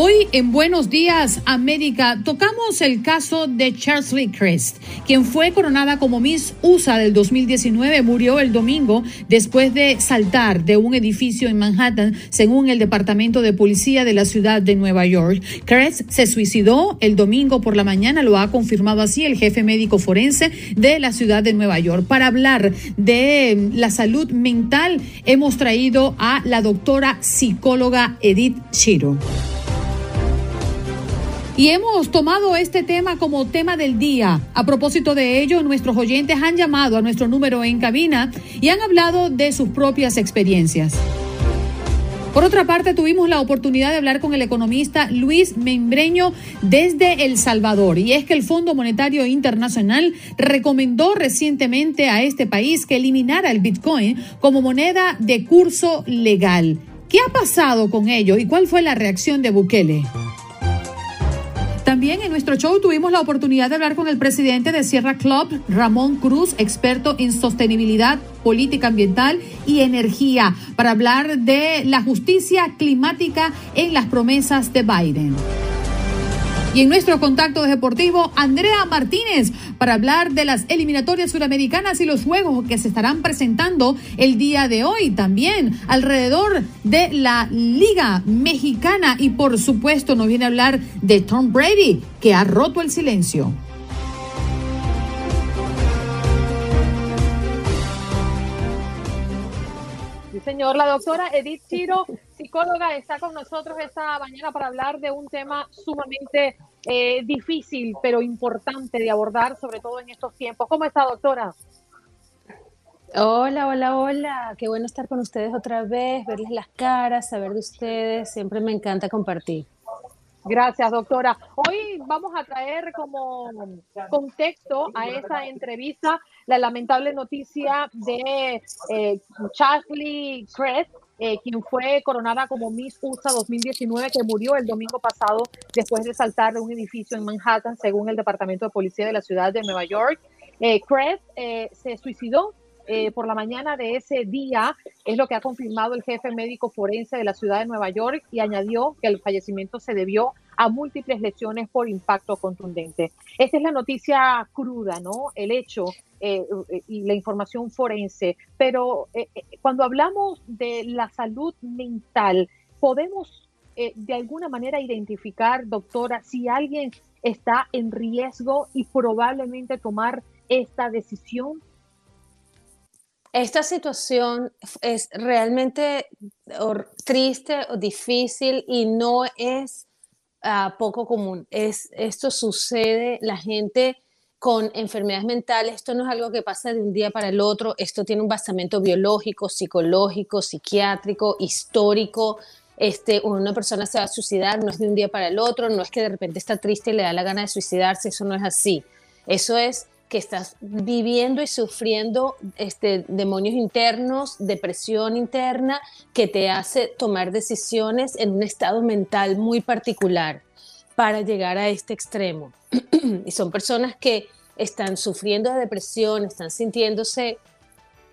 Hoy en Buenos Días América tocamos el caso de Charlie Crest, quien fue coronada como Miss USA del 2019, murió el domingo después de saltar de un edificio en Manhattan, según el Departamento de Policía de la ciudad de Nueva York. Crest se suicidó el domingo por la mañana, lo ha confirmado así el jefe médico forense de la ciudad de Nueva York. Para hablar de la salud mental, hemos traído a la doctora psicóloga Edith Chiro. Y hemos tomado este tema como tema del día. A propósito de ello, nuestros oyentes han llamado a nuestro número en cabina y han hablado de sus propias experiencias. Por otra parte, tuvimos la oportunidad de hablar con el economista Luis Membreño desde El Salvador. Y es que el Fondo Monetario Internacional recomendó recientemente a este país que eliminara el Bitcoin como moneda de curso legal. ¿Qué ha pasado con ello y cuál fue la reacción de Bukele? También en nuestro show tuvimos la oportunidad de hablar con el presidente de Sierra Club, Ramón Cruz, experto en sostenibilidad, política ambiental y energía, para hablar de la justicia climática en las promesas de Biden. Y en nuestro contacto deportivo, Andrea Martínez, para hablar de las eliminatorias suramericanas y los juegos que se estarán presentando el día de hoy también alrededor de la Liga Mexicana. Y por supuesto nos viene a hablar de Tom Brady, que ha roto el silencio. Señor. La doctora Edith Chiro, psicóloga, está con nosotros esta mañana para hablar de un tema sumamente eh, difícil, pero importante de abordar, sobre todo en estos tiempos. ¿Cómo está, doctora? Hola, hola, hola. Qué bueno estar con ustedes otra vez, verles las caras, saber de ustedes. Siempre me encanta compartir. Gracias, doctora. Hoy vamos a traer como contexto a esa entrevista la lamentable noticia de eh, Charlie Crest, eh, quien fue coronada como Miss USA 2019, que murió el domingo pasado después de saltar de un edificio en Manhattan, según el Departamento de Policía de la ciudad de Nueva York. Eh, Crest eh, se suicidó eh, por la mañana de ese día, es lo que ha confirmado el jefe médico forense de la ciudad de Nueva York y añadió que el fallecimiento se debió a múltiples lesiones por impacto contundente. Esta es la noticia cruda, ¿no? El hecho eh, y la información forense. Pero eh, eh, cuando hablamos de la salud mental, podemos eh, de alguna manera identificar, doctora, si alguien está en riesgo y probablemente tomar esta decisión Esta situación es realmente triste o difícil y no es ah, poco común. Es, esto sucede, la gente con enfermedades mentales, esto no es algo que pasa de un día para el otro, esto tiene un basamento biológico, psicológico, psiquiátrico, histórico. Este, una persona se va a suicidar, no es de un día para el otro, no es que de repente está triste y le da la gana de suicidarse, eso no es así. Eso es que estás viviendo y sufriendo este, demonios internos, depresión interna, que te hace tomar decisiones en un estado mental muy particular para llegar a este extremo. y son personas que están sufriendo de depresión, están sintiéndose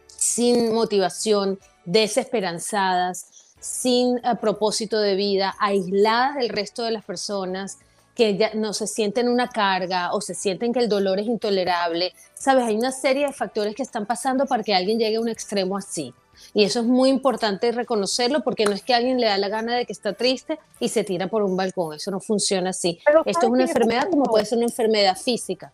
sin motivación, desesperanzadas, sin eh, propósito de vida, aisladas del resto de las personas, que ya no se sienten una carga o se sienten que el dolor es intolerable. Sabes, hay una serie de factores que están pasando para que alguien llegue a un extremo así. Y eso es muy importante reconocerlo porque no es que alguien le da la gana de que está triste y se tira por un balcón. Eso no funciona así. Pero Esto es ¿sabe una enfermedad como puede ser una enfermedad física.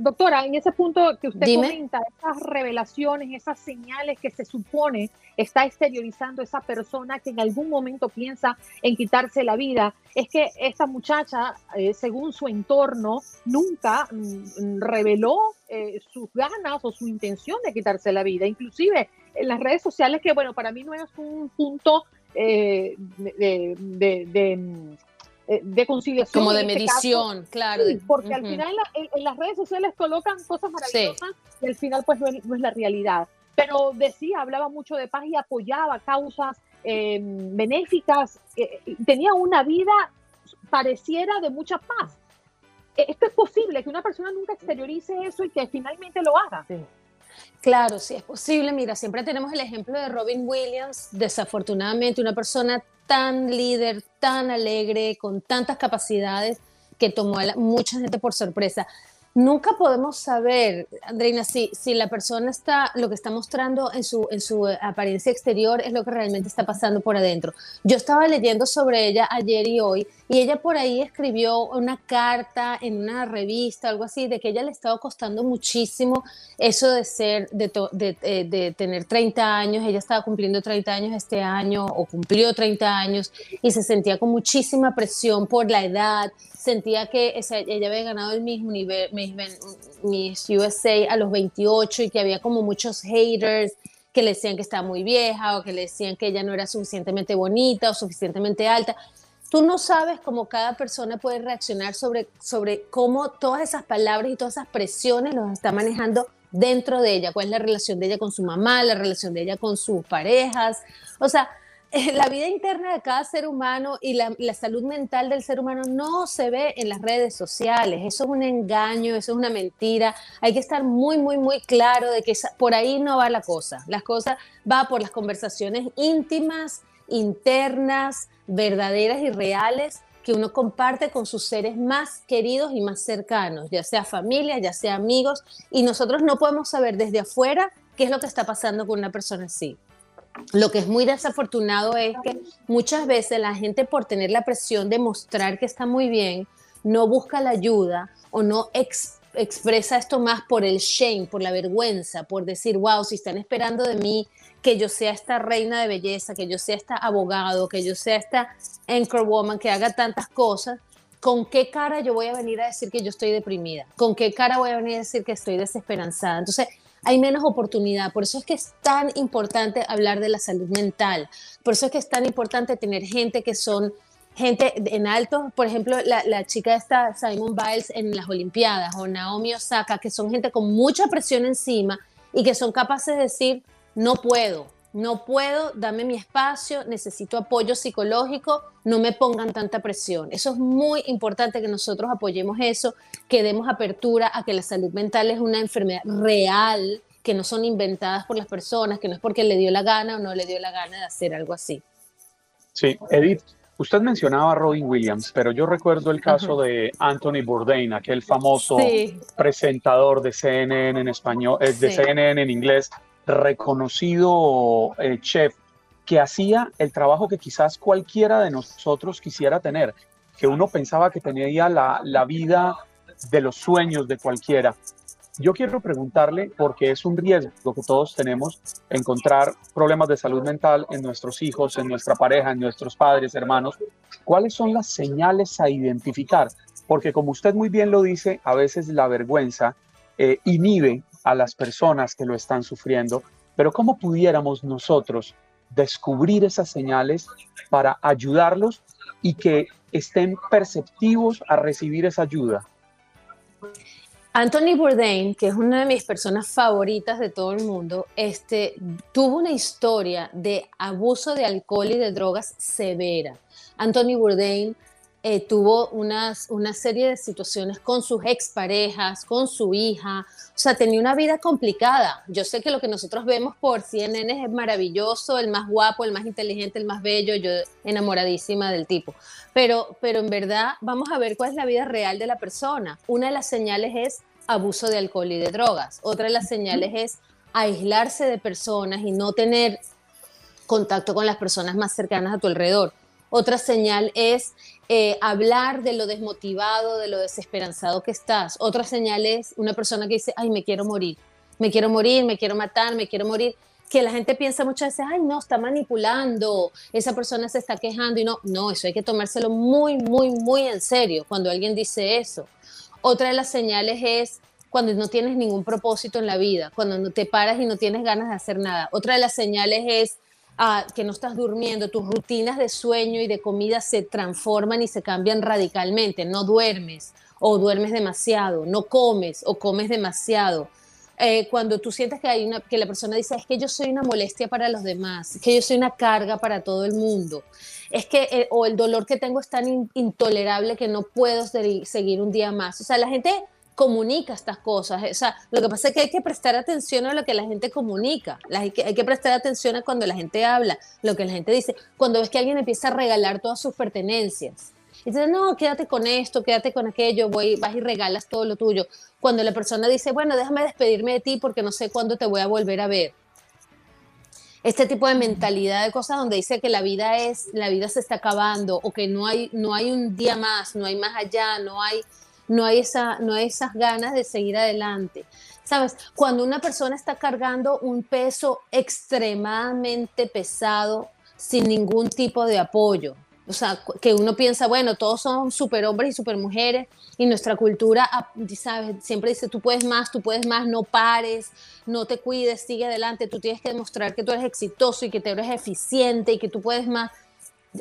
Doctora, en ese punto que usted comenta, esas revelaciones, esas señales que se supone está exteriorizando esa persona que en algún momento piensa en quitarse la vida, es que esta muchacha, eh, según su entorno, nunca mm, reveló eh, sus ganas o su intención de quitarse la vida. Inclusive en las redes sociales, que bueno, para mí no es un punto eh, de mm, eh, de conciliación. Como de este medición, claro. porque al final en, las redes sociales colocan cosas maravillosas y al final pues no es, la realidad. Pero decía, hablaba mucho de paz y apoyaba causas em, benéficas. Eh, tenía una vida pareciera de mucha paz. E, esto es posible, que una persona nunca exteriorice eso y que finalmente lo haga. Claro, sí es posible. Mira, siempre tenemos el ejemplo de Robin Williams, desafortunadamente una persona tan líder, tan alegre, con tantas capacidades que tomó a mucha gente por sorpresa nunca podemos saber, Andreina, si, si la persona está, lo que está mostrando en su, en su apariencia exterior es lo que realmente está pasando por adentro. Yo estaba leyendo sobre ella ayer y hoy, y ella por ahí escribió una carta en una revista, algo así, de que ella le estaba costando muchísimo eso de ser, de, de, eh, de tener 30 años, ella estaba cumpliendo 30 años este año, o cumplió 30 años, y se sentía con muchísima presión por la edad, sentía que ella había ganado el mismo nivel, Miss USA a los 28 y que había como muchos haters que le decían que estaba muy vieja o que le decían que ella no era suficientemente bonita o suficientemente alta. Tú no sabes cómo cada persona puede reaccionar sobre, sobre cómo todas esas palabras y todas esas presiones los está manejando dentro de ella, cuál es la relación de ella con su mamá, la relación de ella con sus parejas. O sea, la vida interna de cada ser humano y la, salud mental del ser humano no se ve en las redes sociales. Eso es un engaño, eso es una mentira. Hay que estar muy, muy, muy claro de que por ahí no va la cosa. Las cosas va por las conversaciones íntimas, internas, verdaderas y reales que uno comparte con sus seres más queridos y más cercanos, ya sea familia, ya sea amigos, y nosotros no podemos saber desde afuera qué es lo que está pasando con una persona así. Lo que es muy desafortunado es que muchas veces la gente por tener la presión de mostrar que está muy bien, no busca la ayuda o no expresa esto más por el shame, por la vergüenza, por decir, wow, si están esperando de mí que yo sea esta reina de belleza, que yo sea esta abogado, que yo sea esta anchor woman, que haga tantas cosas, ¿con qué cara yo voy a venir a decir que yo estoy deprimida? ¿Con qué cara voy a venir a decir que estoy desesperanzada? Entonces, hay menos oportunidad. Por eso es que es tan importante hablar de la salud mental. Por eso es que es tan importante tener gente que son gente en alto, por ejemplo, la, chica esta, Simon Biles en las Olimpiadas, o Naomi Osaka, que son gente con mucha presión encima y que son capaces de decir, no puedo, no puedo, dame mi espacio, necesito apoyo psicológico, no me pongan tanta presión. Eso es muy importante que nosotros apoyemos eso, que demos apertura a que la salud mental es una enfermedad real, que no son inventadas por las personas, que no es porque le dio la gana o no le dio la gana de hacer algo así. Sí, Edith, usted mencionaba a Robin Williams, pero yo recuerdo el caso de Anthony Bourdain, aquel famoso presentador de CNN en español, eh, de CNN en inglés, reconocido eh, chef que hacía el trabajo que quizás cualquiera de nosotros quisiera tener, que uno pensaba que tenía la, la vida de los sueños de cualquiera. Yo quiero preguntarle, porque es un riesgo que todos tenemos, encontrar problemas de salud mental en nuestros hijos, en nuestra pareja, en nuestros padres, hermanos, ¿cuáles son las señales a identificar? Porque como usted muy bien lo dice, a veces la vergüenza eh, inhibe a las personas que lo están sufriendo, pero ¿cómo pudiéramos nosotros descubrir esas señales para ayudarlos y que estén perceptivos a recibir esa ayuda? Anthony Bourdain, que es una de mis personas favoritas de todo el mundo, este, tuvo una historia de abuso de alcohol y de drogas severa. Anthony Bourdain eh, tuvo unas, una serie de situaciones con sus exparejas, con su hija, o sea, tenía una vida complicada. Yo sé que lo que nosotros vemos por CNN es maravilloso, el más guapo, el más inteligente, el más bello, yo enamoradísima del tipo, pero, pero en verdad vamos a ver cuál es la vida real de la persona. Una de las señales es abuso de alcohol y de drogas, otra de las señales es aislarse de personas y no tener contacto con las personas más cercanas a tu alrededor. Otra señal es eh, hablar de lo desmotivado, de lo desesperanzado que estás. Otra señal es una persona que dice, ay, me quiero morir, me quiero morir, me quiero matar, me quiero morir. Que la gente piensa muchas veces, ay, no, está manipulando, esa persona se está quejando y no, no, eso hay que tomárselo muy, muy, muy en serio cuando alguien dice eso. Otra de las señales es cuando no tienes ningún propósito en la vida, cuando no te paras y no tienes ganas de hacer nada. Otra de las señales es ah, que no estás durmiendo, tus rutinas de sueño y de comida se transforman y se cambian radicalmente, no duermes o duermes demasiado, no comes o comes demasiado. Eh, cuando tú sientes que, hay una, que la persona dice, es que yo soy una molestia para los demás, que yo soy una carga para todo el mundo, es que, eh, o el dolor que tengo es tan intolerable que no puedo seguir un día más. O sea, la gente comunica estas cosas. O sea, lo que pasa es que hay que prestar atención a lo que la gente comunica. Hay que, hay que prestar atención a cuando la gente habla, lo que la gente dice. Cuando ves que alguien empieza a regalar todas sus pertenencias. Y dices, no, quédate con esto, quédate con aquello, voy, vas y regalas todo lo tuyo. Cuando la persona dice, bueno, déjame despedirme de ti porque no sé cuándo te voy a volver a ver. Este tipo de mentalidad de cosas donde dice que la vida es, la vida se está acabando o que no hay, no hay un día más, no hay más allá, no hay, no hay, esa, no hay esas ganas de seguir adelante. Sabes, cuando una persona está cargando un peso extremadamente pesado sin ningún tipo de apoyo, o sea, que uno piensa, bueno, todos son superhombres y supermujeres y nuestra cultura, ah, ¿sabes? Siempre dice, tú puedes más, tú puedes más, no pares, no te cuides, sigue adelante, tú tienes que demostrar que tú eres exitoso y que tú eres eficiente y que tú puedes más.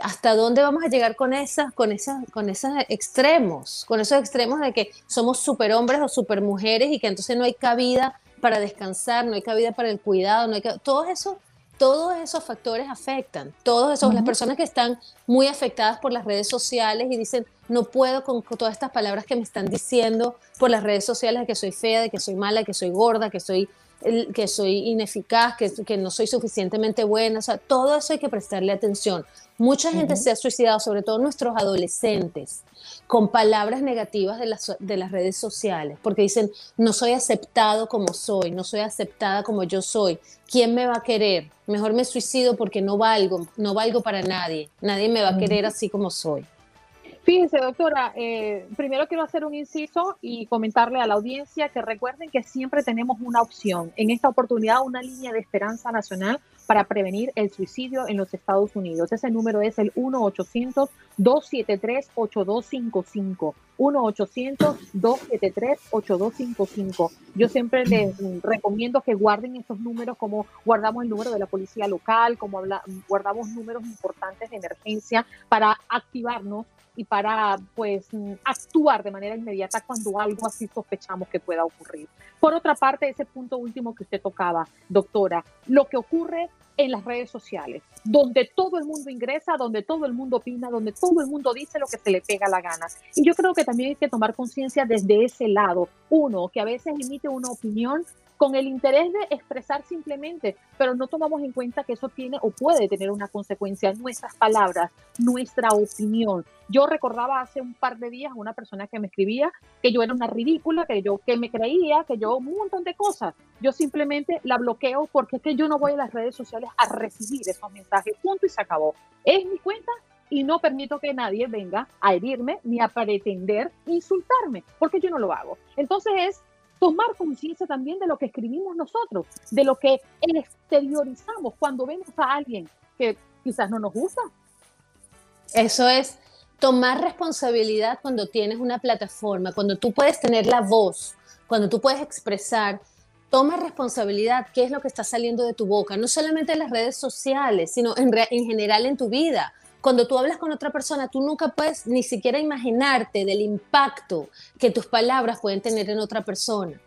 ¿Hasta dónde vamos a llegar con esas, con esas, con esos extremos? Con esos extremos de que somos superhombres o supermujeres y que entonces no hay cabida para descansar, no hay cabida para el cuidado, no hay todo eso, todos esos factores afectan. Todos esos, las personas que están muy afectadas por las redes sociales y dicen, no puedo con, todas estas palabras que me están diciendo por las redes sociales de que soy fea, de que soy mala, de que soy gorda, que soy que soy ineficaz, que, que, no soy suficientemente buena, o sea, todo eso hay que prestarle atención. Mucha gente se ha suicidado, sobre todo nuestros adolescentes, con palabras negativas de las, de las redes sociales, porque dicen, no soy aceptado como soy, no soy aceptada como yo soy, ¿quién me va a querer? Mejor me suicido porque no valgo, no valgo para nadie, nadie me va a querer así como soy. Fíjense, doctora, eh, primero quiero hacer un inciso y comentarle a la audiencia que recuerden que siempre tenemos una opción. En esta oportunidad, una línea de esperanza nacional para prevenir el suicidio en los Estados Unidos. Ese número es el 1-800-273-8255. 1-800-273-8255. Yo siempre les recomiendo que guarden estos números como guardamos el número de la policía local, como guardamos números importantes de emergencia para activarnos y para pues actuar de manera inmediata cuando algo así sospechamos que pueda ocurrir. Por otra parte, ese punto último que usted tocaba, doctora, lo que ocurre en las redes sociales, donde todo el mundo ingresa, donde todo el mundo opina, donde todo el mundo dice lo que se le pega la gana. Y yo creo que también hay que tomar conciencia desde ese lado. Uno, que a veces emite una opinión con el interés de expresar simplemente, pero no tomamos en cuenta que eso tiene o puede tener una consecuencia, nuestras palabras, nuestra opinión. Yo recordaba hace un par de días a una persona que me escribía que yo era una ridícula, que yo que me creía, que yo un montón de cosas. Yo simplemente la bloqueo porque es que yo no voy a las redes sociales a recibir esos mensajes, punto y se acabó. Es mi cuenta y no permito que nadie venga a herirme ni a pretender insultarme, porque yo no lo hago. Entonces es tomar conciencia también de lo que escribimos nosotros, de lo que exteriorizamos cuando vemos a alguien que quizás no nos gusta. Eso es tomar responsabilidad cuando tienes una plataforma, cuando tú puedes tener la voz, cuando tú puedes expresar. Toma responsabilidad, qué es lo que está saliendo de tu boca, no solamente en las redes sociales, sino en, en general en tu vida cuando tú hablas con otra persona, tú nunca puedes ni siquiera imaginarte del impacto que tus palabras pueden tener en otra persona.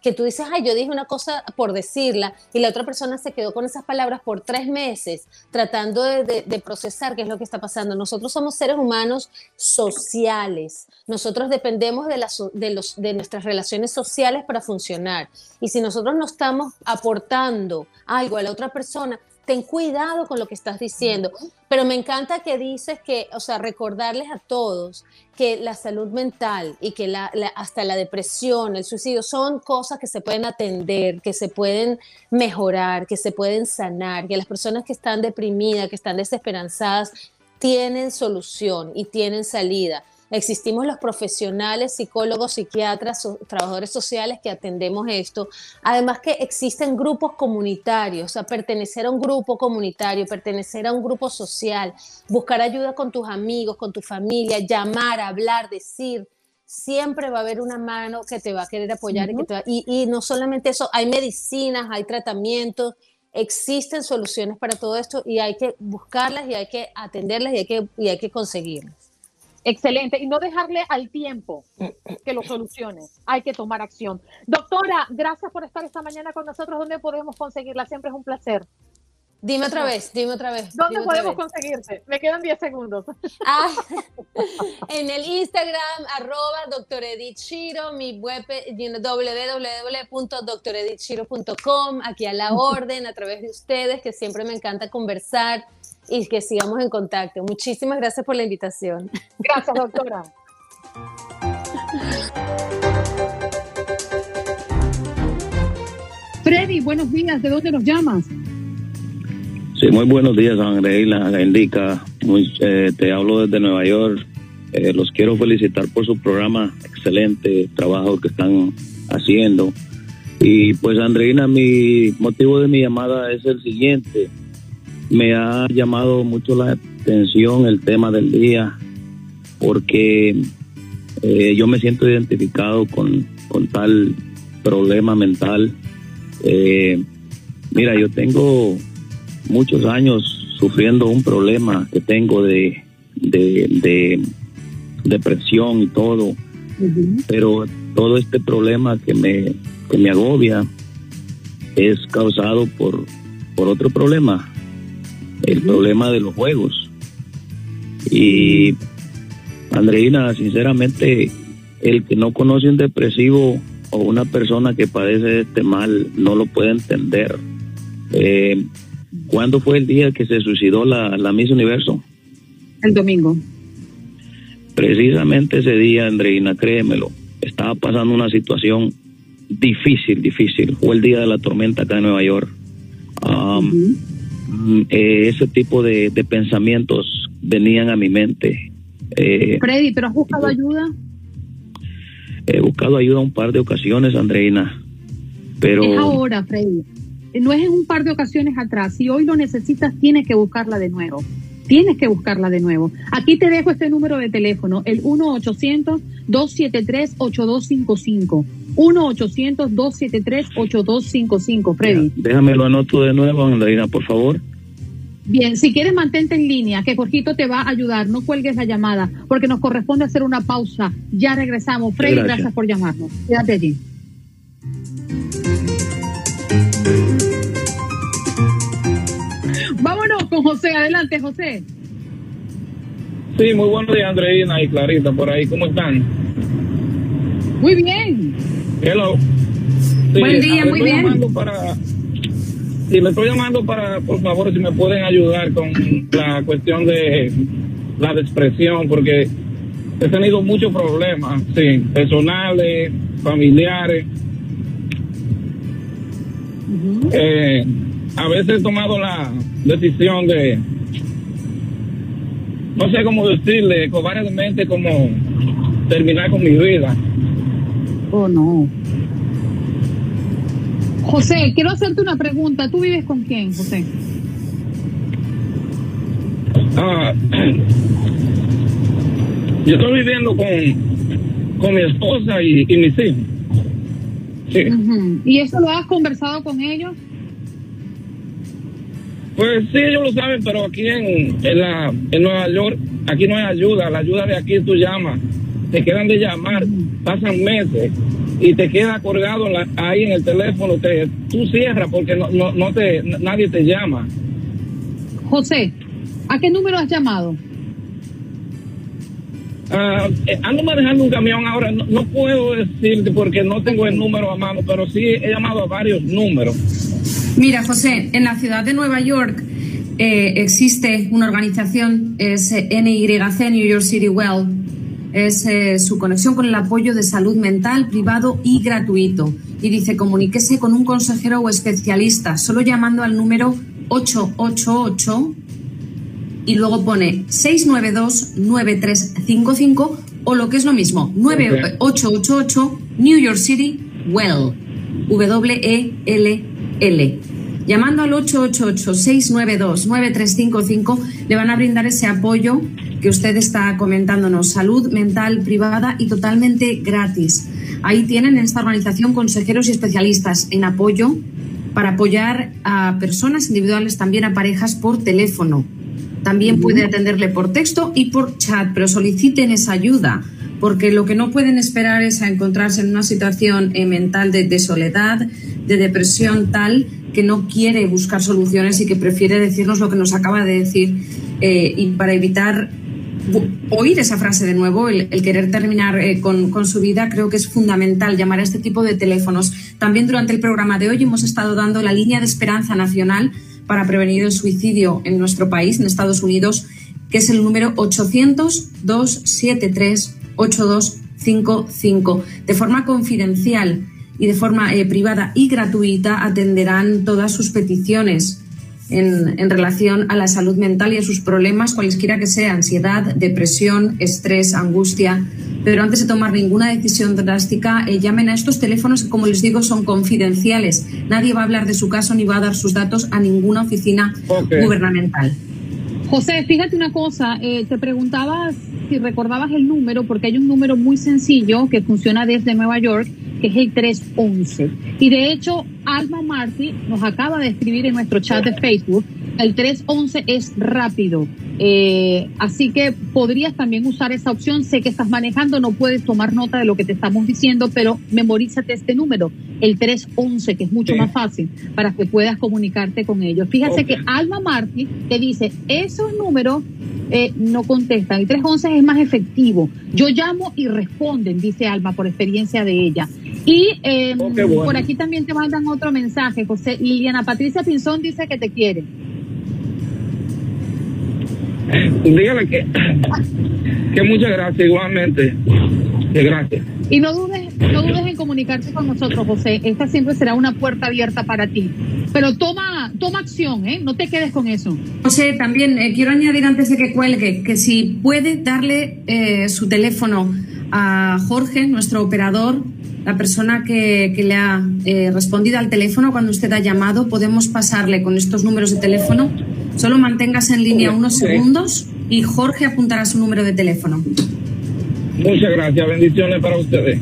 Que tú dices, ay, yo dije una cosa por decirla y la otra persona se quedó con esas palabras por tres meses tratando de, procesar qué es lo que está pasando. Nosotros somos seres humanos sociales. Nosotros dependemos de, de, los, de nuestras relaciones sociales para funcionar. Y si nosotros no estamos aportando algo a la otra persona, ten cuidado con lo que estás diciendo. Pero me encanta que dices que, o sea, recordarles a todos que la salud mental y que la, hasta la depresión, el suicidio, son cosas que se pueden atender, que se pueden mejorar, que se pueden sanar, que las personas que están deprimidas, que están desesperanzadas, tienen solución y tienen salida. Existimos los profesionales, psicólogos, psiquiatras, trabajadores sociales que atendemos esto. Además que existen grupos comunitarios, o sea, pertenecer a un grupo comunitario, pertenecer a un grupo social, buscar ayuda con tus amigos, con tu familia, llamar, hablar, decir. Siempre va a haber una mano que te va a querer apoyar y, y no solamente eso, hay medicinas, hay tratamientos, existen soluciones para todo esto y hay que buscarlas y hay que atenderlas y hay que, y hay que conseguirlas. Excelente. Y no dejarle al tiempo que lo solucione. Hay que tomar acción. Doctora, gracias por estar esta mañana con nosotros. ¿Dónde podemos conseguirla? Siempre es un placer. Dime otra vez, dime otra vez. ¿Dónde podemos conseguirte? Me quedan 10 segundos. Ah, en el Instagram, arroba doctor mi web www.doctoredithchiro.com, aquí a la orden, a través de ustedes, que siempre me encanta conversar y que sigamos en contacto. Muchísimas gracias por la invitación. Gracias, doctora. Freddy, buenos días. ¿De dónde nos llamas? Sí, muy buenos días, Andreina, Indica. Muy, eh, te hablo desde Nueva York. Eh, los quiero felicitar por su programa, excelente trabajo que están haciendo. Y pues, Andreina, mi motivo de mi llamada es el siguiente me ha llamado mucho la atención el tema del día porque eh, yo me siento identificado con, tal problema mental. Eh, mira, yo tengo muchos años sufriendo un problema que tengo de, de, depresión y todo, pero todo este problema que me, que me agobia es causado por, por otro problema el problema de los juegos. Y Andreina, sinceramente, el que no conoce un depresivo o una persona que padece de este mal no lo puede entender. Eh, ¿Cuándo fue el día que se suicidó la, la Miss Universo? El domingo. Precisamente ese día, Andreina, créemelo, estaba pasando una situación difícil, difícil. Fue el día de la tormenta acá en Nueva York. Um, eh, ese tipo de, pensamientos venían a mi mente. Eh, Freddy, ¿pero has buscado ayuda? He buscado ayuda un par de ocasiones, Andreina, pero... Es ahora, Freddy. No es en un par de ocasiones atrás. Si hoy lo necesitas, tienes que buscarla de nuevo. Tienes que buscarla de nuevo. Aquí te dejo este número de teléfono, el 1-800-273-8255. 1-800-273-8255, Freddy. Déjame lo anoto de nuevo, Andreina, por favor. Bien, si quieres mantente en línea, que Jorgito te va a ayudar, no cuelgues la llamada, porque nos corresponde hacer una pausa. Ya regresamos. Freddy, gracias, por llamarnos. Quédate allí. Vámonos con José. Adelante, José. Sí, muy buenos días, Andreina y Clarita, por ahí. ¿Cómo están? Muy bien. Hello. Buen día, muy bien. Para, sí, le estoy llamando para, por favor, si me pueden ayudar con la cuestión de la depresión, porque he tenido muchos problemas, sí, personales, familiares. eh, a veces he tomado la decisión de, no sé cómo decirle, cobardemente como terminar con mi vida. Oh, no. José, quiero hacerte una pregunta. ¿Tú vives con quién, José? Ah, yo estoy viviendo con, con mi esposa y, mis hijos. Sí. ¿Y eso lo has conversado con ellos? Pues sí, ellos lo saben, pero aquí en, en, la, en Nueva York, aquí no hay ayuda. La ayuda de aquí tú llamas te quedan de llamar, pasan meses y te queda colgado ahí en el teléfono, te, tú cierras porque no, no, te, nadie te llama. José, ¿a qué número has llamado? Uh, ando manejando un camión ahora, no, puedo decirte porque no tengo el número a mano, pero sí he llamado a varios números. Mira, José, en la ciudad de Nueva York eh, existe una organización, es NYC, New York City Well, es eh, su conexión con el apoyo de salud mental privado y gratuito. Y dice, comuníquese con un consejero o especialista, solo llamando al número 888 y luego pone 692-9355 o lo que es lo mismo, 9888 New York City Well, W-E-L-L. Llamando al 888-692-9355 le van a brindar ese apoyo que usted está comentándonos, salud mental privada y totalmente gratis. Ahí tienen en esta organización consejeros y especialistas en apoyo para apoyar a personas individuales, también a parejas por teléfono. También puede atenderle por texto y por chat, pero soliciten esa ayuda, porque lo que no pueden esperar es a encontrarse en una situación eh, mental de, soledad, de depresión tal que no quiere buscar soluciones y que prefiere decirnos lo que nos acaba de decir eh, y para evitar oír esa frase de nuevo, el, querer terminar eh, con, con, su vida, creo que es fundamental llamar a este tipo de teléfonos. También durante el programa de hoy hemos estado dando la línea de esperanza nacional para prevenir el suicidio en nuestro país, en Estados Unidos, que es el número 800-273-8255. De forma confidencial y de forma eh, privada y gratuita atenderán todas sus peticiones en, en, relación a la salud mental y a sus problemas, cualesquiera que sea, ansiedad, depresión, estrés, angustia. Pero antes de tomar ninguna decisión drástica, eh, llamen a estos teléfonos que, como les digo, son confidenciales. Nadie va a hablar de su caso ni va a dar sus datos a ninguna oficina gubernamental. José, fíjate una cosa, eh, te preguntabas si recordabas el número, porque hay un número muy sencillo que funciona desde Nueva York que es el 311. Y de hecho, Alma Marty nos acaba de escribir en nuestro chat de Facebook, el 311 es rápido. Eh, así que podrías también usar esa opción. Sé que estás manejando, no puedes tomar nota de lo que te estamos diciendo, pero memorízate este número, el 311, que es mucho más fácil para que puedas comunicarte con ellos. Fíjate que Alma Marty te dice, esos números eh, no contestan. El 311 es más efectivo. Yo llamo y responden, dice Alma, por experiencia de ella. Y em, oh, por aquí también te mandan otro mensaje, José. Liliana Patricia Pinzón dice que te quiere. Dígale que, que muchas gracias, igualmente. Que gracias. Y no dudes, no dudes en comunicarte con nosotros, José. Esta siempre será una puerta abierta para ti. Pero toma, toma acción, ¿eh? No te quedes con eso. José, también eh, quiero añadir antes de que cuelgue que si puede darle eh, su teléfono a Jorge, nuestro operador, la persona que, le ha eh, respondido al teléfono cuando usted ha llamado, podemos pasarle con estos números de teléfono. Solo manténgase en línea unos segundos y Jorge apuntará su número de teléfono. Muchas gracias, bendiciones para ustedes.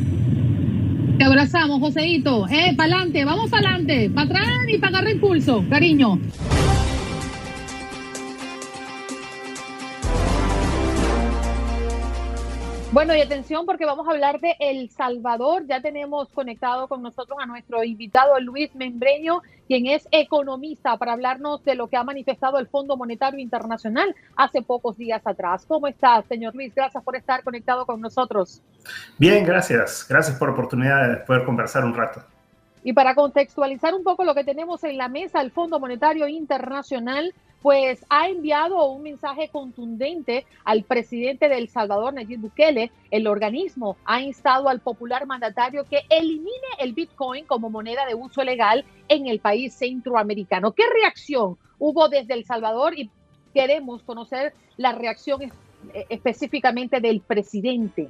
Te abrazamos, Joseito. Eh, para adelante, vamos para adelante, para atrás y para agarrar impulso, cariño. Bueno, y atención porque vamos a hablar de El Salvador. Ya tenemos conectado con nosotros a nuestro invitado Luis Membreño, quien es economista, para hablarnos de lo que ha manifestado el Fondo Monetario Internacional hace pocos días atrás. ¿Cómo estás, señor Luis? Gracias por estar conectado con nosotros. Bien, gracias. Gracias por la oportunidad de poder conversar un rato. Y para contextualizar un poco lo que tenemos en la mesa, el Fondo Monetario Internacional pues ha enviado un mensaje contundente al presidente de El Salvador, Nayib Bukele. El organismo ha instado al popular mandatario que elimine el Bitcoin como moneda de uso legal en el país centroamericano. ¿Qué reacción hubo desde El Salvador? Y queremos conocer la reacción eh, específicamente del presidente.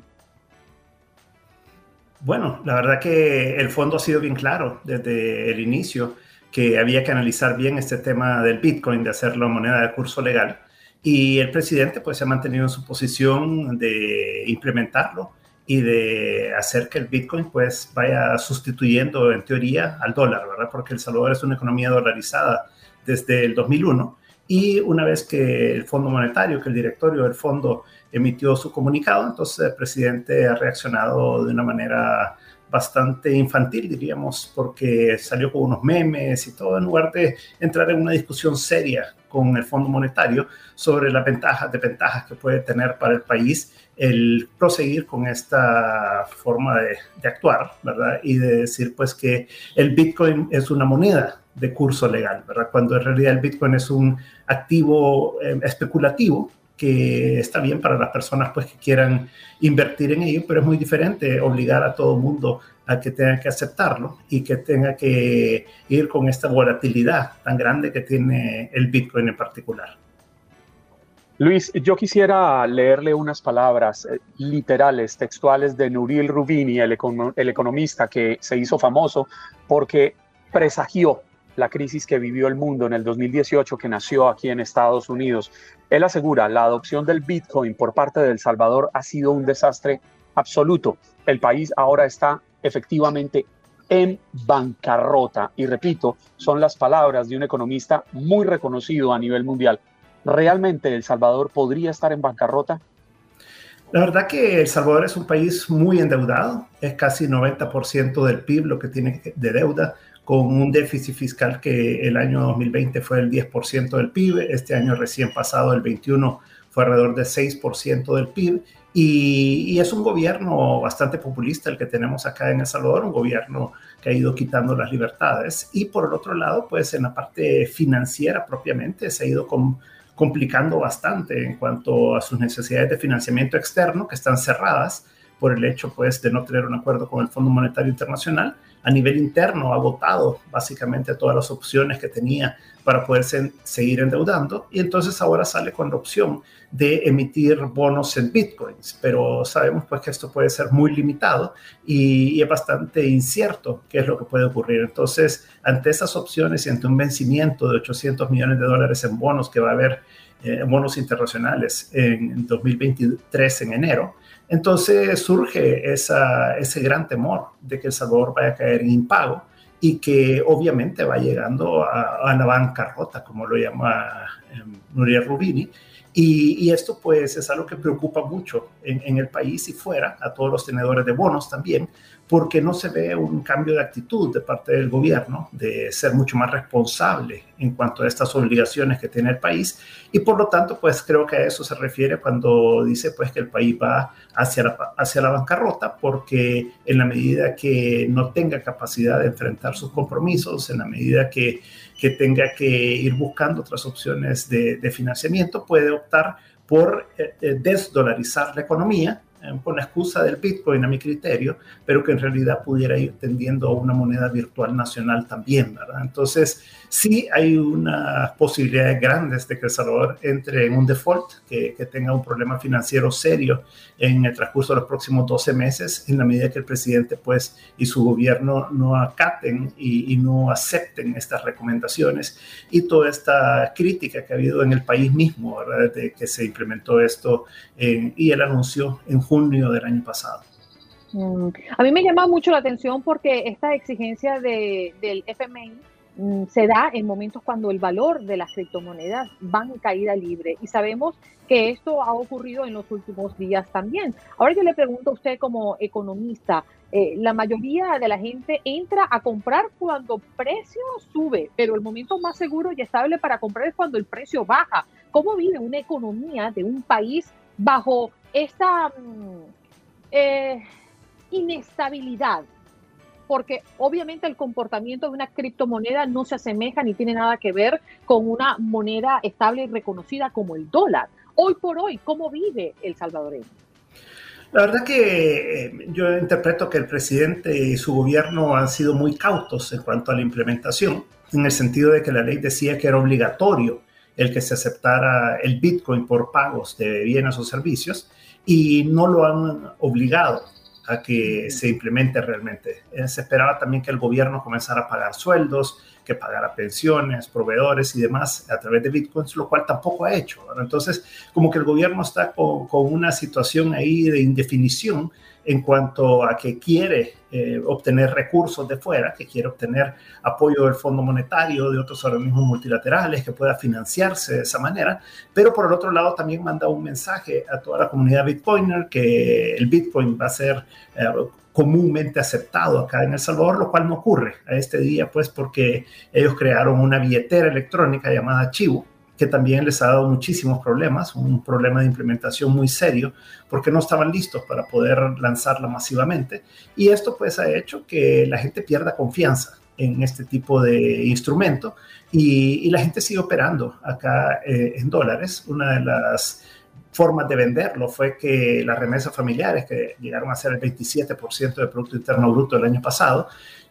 Bueno, la verdad que el fondo ha sido bien claro desde el inicio que había que analizar bien este tema del Bitcoin, de hacerlo moneda de curso legal. Y el presidente pues se ha mantenido en su posición de implementarlo y de hacer que el Bitcoin pues vaya sustituyendo en teoría al dólar, ¿verdad? Porque El Salvador es una economía dolarizada desde el 2001 y una vez que el Fondo Monetario, que el directorio del fondo emitió su comunicado, entonces el presidente ha reaccionado de una manera bastante infantil, diríamos, porque salió con unos memes y todo, en lugar de entrar en una discusión seria con el Fondo Monetario sobre las ventajas, de ventajas que puede tener para el país el proseguir con esta forma de, actuar, ¿verdad? Y de decir, pues, que el Bitcoin es una moneda de curso legal, ¿verdad? Cuando en realidad el Bitcoin es un activo eh, especulativo que está bien para las personas pues que quieran invertir en ello, pero es muy diferente obligar a todo mundo a que tenga que aceptarlo y que tenga que ir con esta volatilidad tan grande que tiene el Bitcoin en particular. Luis, yo quisiera leerle unas palabras eh, literales, textuales de Nuriel Rubini, el economista que se hizo famoso porque presagió la crisis que vivió el mundo en el 2018 que nació aquí en Estados Unidos. Él asegura, la adopción del Bitcoin por parte de El Salvador ha sido un desastre absoluto. El país ahora está efectivamente en bancarrota. Y repito, son las palabras de un economista muy reconocido a nivel mundial. ¿Realmente El Salvador podría estar en bancarrota? La verdad que El Salvador es un país muy endeudado, es casi 90% del PIB lo que tiene de deuda, con un déficit fiscal que el año 2020 fue el 10% del PIB, este año recién pasado, el 21, fue alrededor del 6% del PIB, y, es un gobierno bastante populista el que tenemos acá en El Salvador, un gobierno que ha ido quitando las libertades, y por el otro lado, pues en la parte financiera propiamente se ha ido complicando bastante en cuanto a sus necesidades de financiamiento externo, que están cerradas por el hecho pues de no tener un acuerdo con el Fondo Monetario Internacional, a nivel interno agotado básicamente todas las opciones que tenía para poderse seguir endeudando y entonces ahora sale con la opción de emitir bonos en bitcoins, pero sabemos pues que esto puede ser muy limitado y, es bastante incierto qué es lo que puede ocurrir. Entonces, ante esas opciones y ante un vencimiento de 800 millones de dólares en bonos que va a haber, eh, bonos internacionales en 2023 en enero, entonces surge ese gran temor de que El Salvador vaya a caer en impago y que obviamente va llegando a, la bancarrota, como lo llama eh, Nuria Rubini, y, esto pues es algo que preocupa mucho en, el país y fuera, a todos los tenedores de bonos también, porque no se ve un cambio de actitud de parte del gobierno de ser mucho más responsable en cuanto a estas obligaciones que tiene el país. Y por lo tanto pues creo que a eso se refiere cuando dice pues que el país va hacia la, hacia la bancarrota porque en la medida que no tenga capacidad de enfrentar sus compromisos, en la medida que que tenga que ir buscando otras opciones de, financiamiento, puede optar por eh, eh, desdolarizar la economía con la excusa del Bitcoin a mi criterio, pero que en realidad pudiera ir tendiendo a una moneda virtual nacional también, ¿verdad? Entonces, sí hay unas posibilidades grandes de que El Salvador entre en un default, que, tenga un problema financiero serio en el transcurso de los próximos 12 meses, en la medida que el presidente pues y su gobierno no acaten y, no acepten estas recomendaciones y toda esta crítica que ha habido en el país mismo, ¿verdad? Desde que se implementó esto y el anuncio en junio del año pasado. Mm, a mí me llama mucho la atención porque esta exigencia del FMI mm, se da en momentos cuando el valor de las criptomonedas van en caída libre y sabemos que esto ha ocurrido en los últimos días también. Ahora yo le pregunto a usted como economista, eh, la mayoría de la gente entra a comprar cuando el precio sube, pero el momento más seguro y estable para comprar es cuando el precio baja. ¿Cómo vive una economía de un país bajo esta mm, eh, inestabilidad, porque obviamente el comportamiento de una criptomoneda no se asemeja ni tiene nada que ver con una moneda estable y reconocida como el dólar. Hoy por hoy, ¿cómo vive el salvadoreño? La verdad que eh, yo interpreto que el presidente y su gobierno han sido muy cautos en cuanto a la implementación, en el sentido de que la ley decía que era obligatorio el que se aceptara el Bitcoin por pagos de bienes o servicios y no lo han obligado a que se implemente realmente. Eh, se esperaba también que el gobierno comenzara a pagar sueldos, que pagara pensiones, proveedores y demás a través de bitcoins, lo cual tampoco ha hecho. Entonces, como que el gobierno está con, con una situación ahí de indefinición en cuanto a que quiere eh, obtener recursos de fuera, que quiere obtener apoyo del Fondo Monetario, de otros organismos multilaterales, que pueda financiarse de esa manera, pero por el otro lado también manda un mensaje a toda la comunidad bitcoiner que el bitcoin va a ser eh, comúnmente aceptado acá en El Salvador, lo cual no ocurre a este día, pues porque ellos crearon una billetera electrónica llamada Chivo, que también les ha dado muchísimos problemas, un problema de implementación muy serio, porque no estaban listos para poder lanzarla masivamente. Y esto pues ha hecho que la gente pierda confianza en este tipo de instrumento y, la gente sigue operando acá eh, en dólares. Una de las formas de venderlo fue que las remesas familiares, que llegaron a ser el 27% del Producto Interno Bruto el año pasado,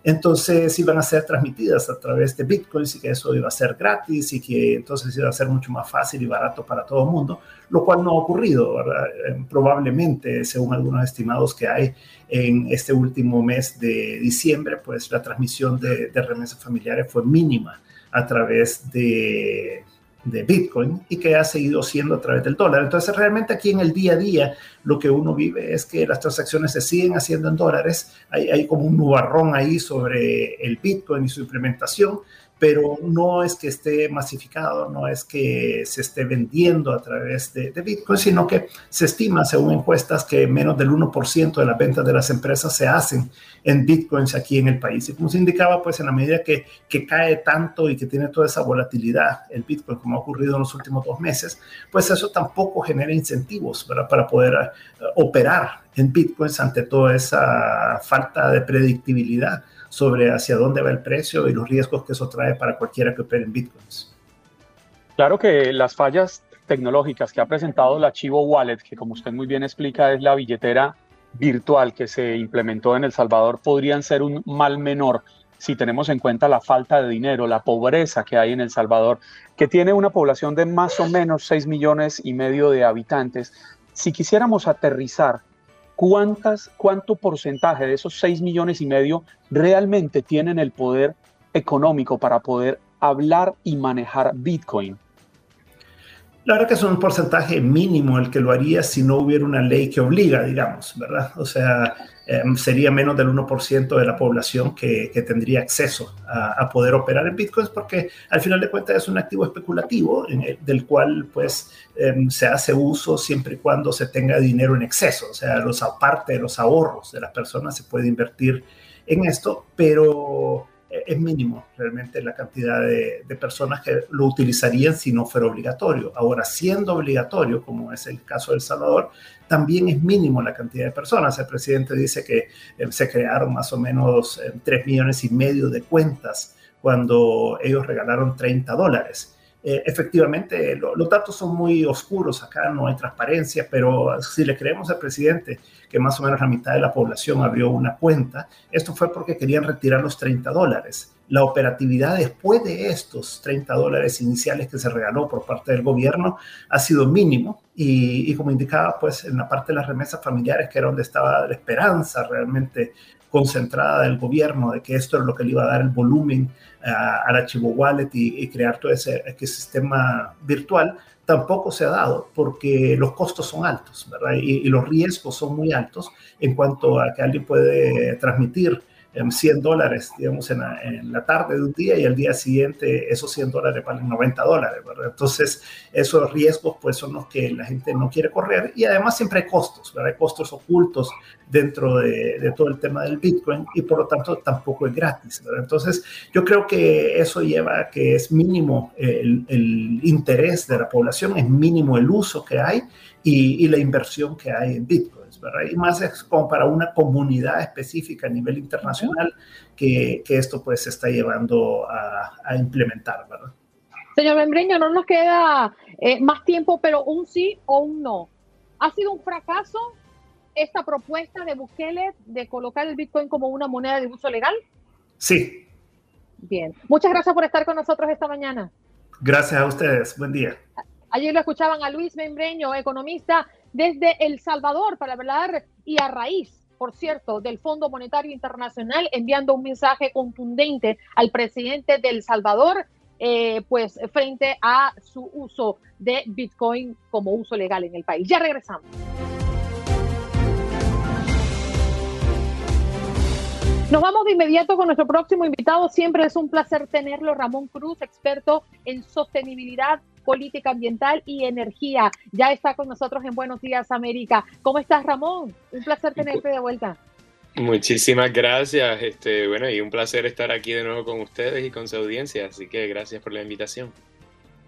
entonces iban a ser transmitidas a través de bitcoins y que eso iba a ser gratis y que entonces iba a ser mucho más fácil y barato para todo el mundo, lo cual no ha ocurrido, eh, Probablemente, según algunos estimados que hay en este último mes de diciembre, pues la transmisión de remesas familiares fue mínima a través de de Bitcoin y que ha seguido siendo a través del dólar. Entonces, realmente aquí en el día a día lo que uno vive es que las transacciones se siguen haciendo en dólares. Hay, hay como un nubarrón ahí sobre el Bitcoin y su implementación, pero no es que esté masificado, no es que se esté vendiendo a través de, Bitcoin, sino que se estima, según encuestas, que menos del 1% de las ventas de las empresas se hacen en Bitcoins aquí en el país. Y como se indicaba, pues en la medida que, que cae tanto y que tiene toda esa volatilidad el Bitcoin, como ha ocurrido en los últimos dos meses, pues eso tampoco genera incentivos para poder eh, operar en Bitcoins ante toda esa falta de predictibilidad sobre hacia dónde va el precio y los riesgos que eso trae para cualquiera que opere en bitcoins. Claro que las fallas tecnológicas que ha presentado la Chivo Wallet, que como usted muy bien explica es la billetera virtual que se implementó en El Salvador, podrían ser un mal menor si tenemos en cuenta la falta de dinero, la pobreza que hay en El Salvador, que tiene una población de más o menos 6 millones y medio de habitantes. Si quisiéramos aterrizar ¿cuántas, ¿cuánto porcentaje de esos 6 millones y medio realmente tienen el poder económico para poder hablar y manejar Bitcoin? La verdad que es un porcentaje mínimo el que lo haría si no hubiera una ley que obliga, digamos, ¿verdad? O sea, em, sería menos del 1% de la población que, tendría acceso a, poder operar en bitcoins porque al final de cuentas es un activo especulativo del cual pues em, se hace uso siempre y cuando se tenga dinero en exceso. O sea, los, aparte de los ahorros de las personas se puede invertir en esto, pero es mínimo realmente la cantidad de, personas que lo utilizarían si no fuera obligatorio. Ahora, siendo obligatorio, como es el caso de El Salvador, también es mínimo la cantidad de personas. El presidente dice que eh, se crearon más o menos 3 eh, millones y medio de cuentas cuando ellos regalaron 30 dólares. Eh, efectivamente, los datos son muy oscuros acá, no hay transparencia, pero si le creemos al presidente que más o menos la mitad de la población abrió una cuenta, esto fue porque querían retirar los 30 dólares. La operatividad después de estos 30 dólares iniciales que se regaló por parte del gobierno ha sido mínimo y, como indicaba, pues en la parte de las remesas familiares, que era donde estaba la esperanza realmente concentrada del gobierno de que esto es lo que le iba a dar el volumen al archivo wallet y, crear todo ese, sistema virtual, tampoco se ha dado porque los costos son altos, ¿verdad? Y, los riesgos son muy altos en cuanto a que alguien puede transmitir 100 dólares, digamos, en la, tarde de un día y al día siguiente esos 100 dólares valen 90 dólares, ¿verdad? Entonces, esos riesgos, pues, son los que la gente no quiere correr y además siempre hay costos, ¿verdad? Hay costos ocultos dentro de, todo el tema del Bitcoin y por lo tanto tampoco es gratis, ¿verdad? Entonces, yo creo que eso lleva a que es mínimo el, interés de la población, es mínimo el uso que hay y, y la inversión que hay en Bitcoin. Y más es como para una comunidad específica a nivel internacional que, que esto pues se está llevando a, a implementar, ¿verdad? Señor Membreño, no nos queda eh, más tiempo, pero un sí o un no. ¿Ha sido un fracaso esta propuesta de Bukele de colocar el Bitcoin como una moneda de uso legal? Sí. Bien. Muchas gracias por estar con nosotros esta mañana. Gracias a ustedes. Buen día. Ayer lo escuchaban a Luis Membreño, economista desde El Salvador, para hablar y a raíz, por cierto, del Fondo Monetario Internacional, enviando un mensaje contundente al presidente de El Salvador, eh, pues frente a su uso de Bitcoin como uso legal en el país. Ya regresamos. Nos vamos de inmediato con nuestro próximo invitado. Siempre es un placer tenerlo, Ramón Cruz, experto en sostenibilidad política ambiental y energía. Ya está con nosotros en Buenos Días América. ¿Cómo estás, Ramón? Un placer tenerte de vuelta. Muchísimas gracias, este, bueno, y un placer estar aquí de nuevo con ustedes y con su audiencia, así que gracias por la invitación.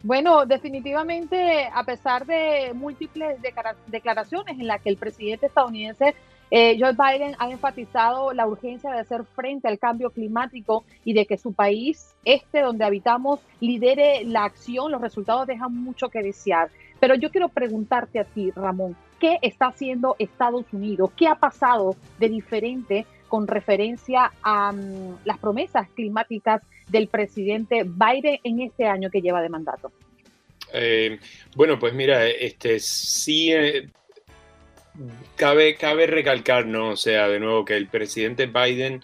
Bueno, definitivamente, a pesar de múltiples declaraciones en las que el presidente estadounidense eh, Joe Biden ha enfatizado la urgencia de hacer frente al cambio climático y de que su país, este donde habitamos, lidere la acción. Los resultados dejan mucho que desear. Pero yo quiero preguntarte a ti, Ramón, ¿qué está haciendo Estados Unidos? ¿Qué ha pasado de diferente con referencia a mm, las promesas climáticas del presidente Biden en este año que lleva de mandato? Eh, bueno, pues mira, este sí eh, cabe, cabe recalcar, ¿no? O sea, de nuevo, que el presidente Biden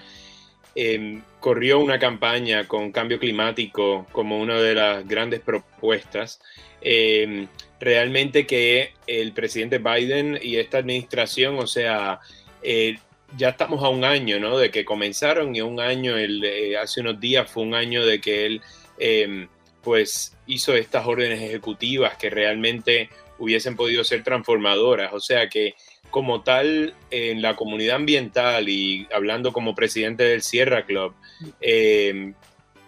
em, corrió una campaña con cambio climático como una de las grandes propuestas. Em, realmente que el presidente Biden y esta administración, o sea, eh, ya estamos a un año, ¿no? De que comenzaron y un año, el, hace unos días fue un año de que él, em, pues, hizo estas órdenes ejecutivas que realmente hubiesen podido ser transformadoras. O sea que como tal, en la comunidad ambiental y hablando como presidente del Sierra Club, em,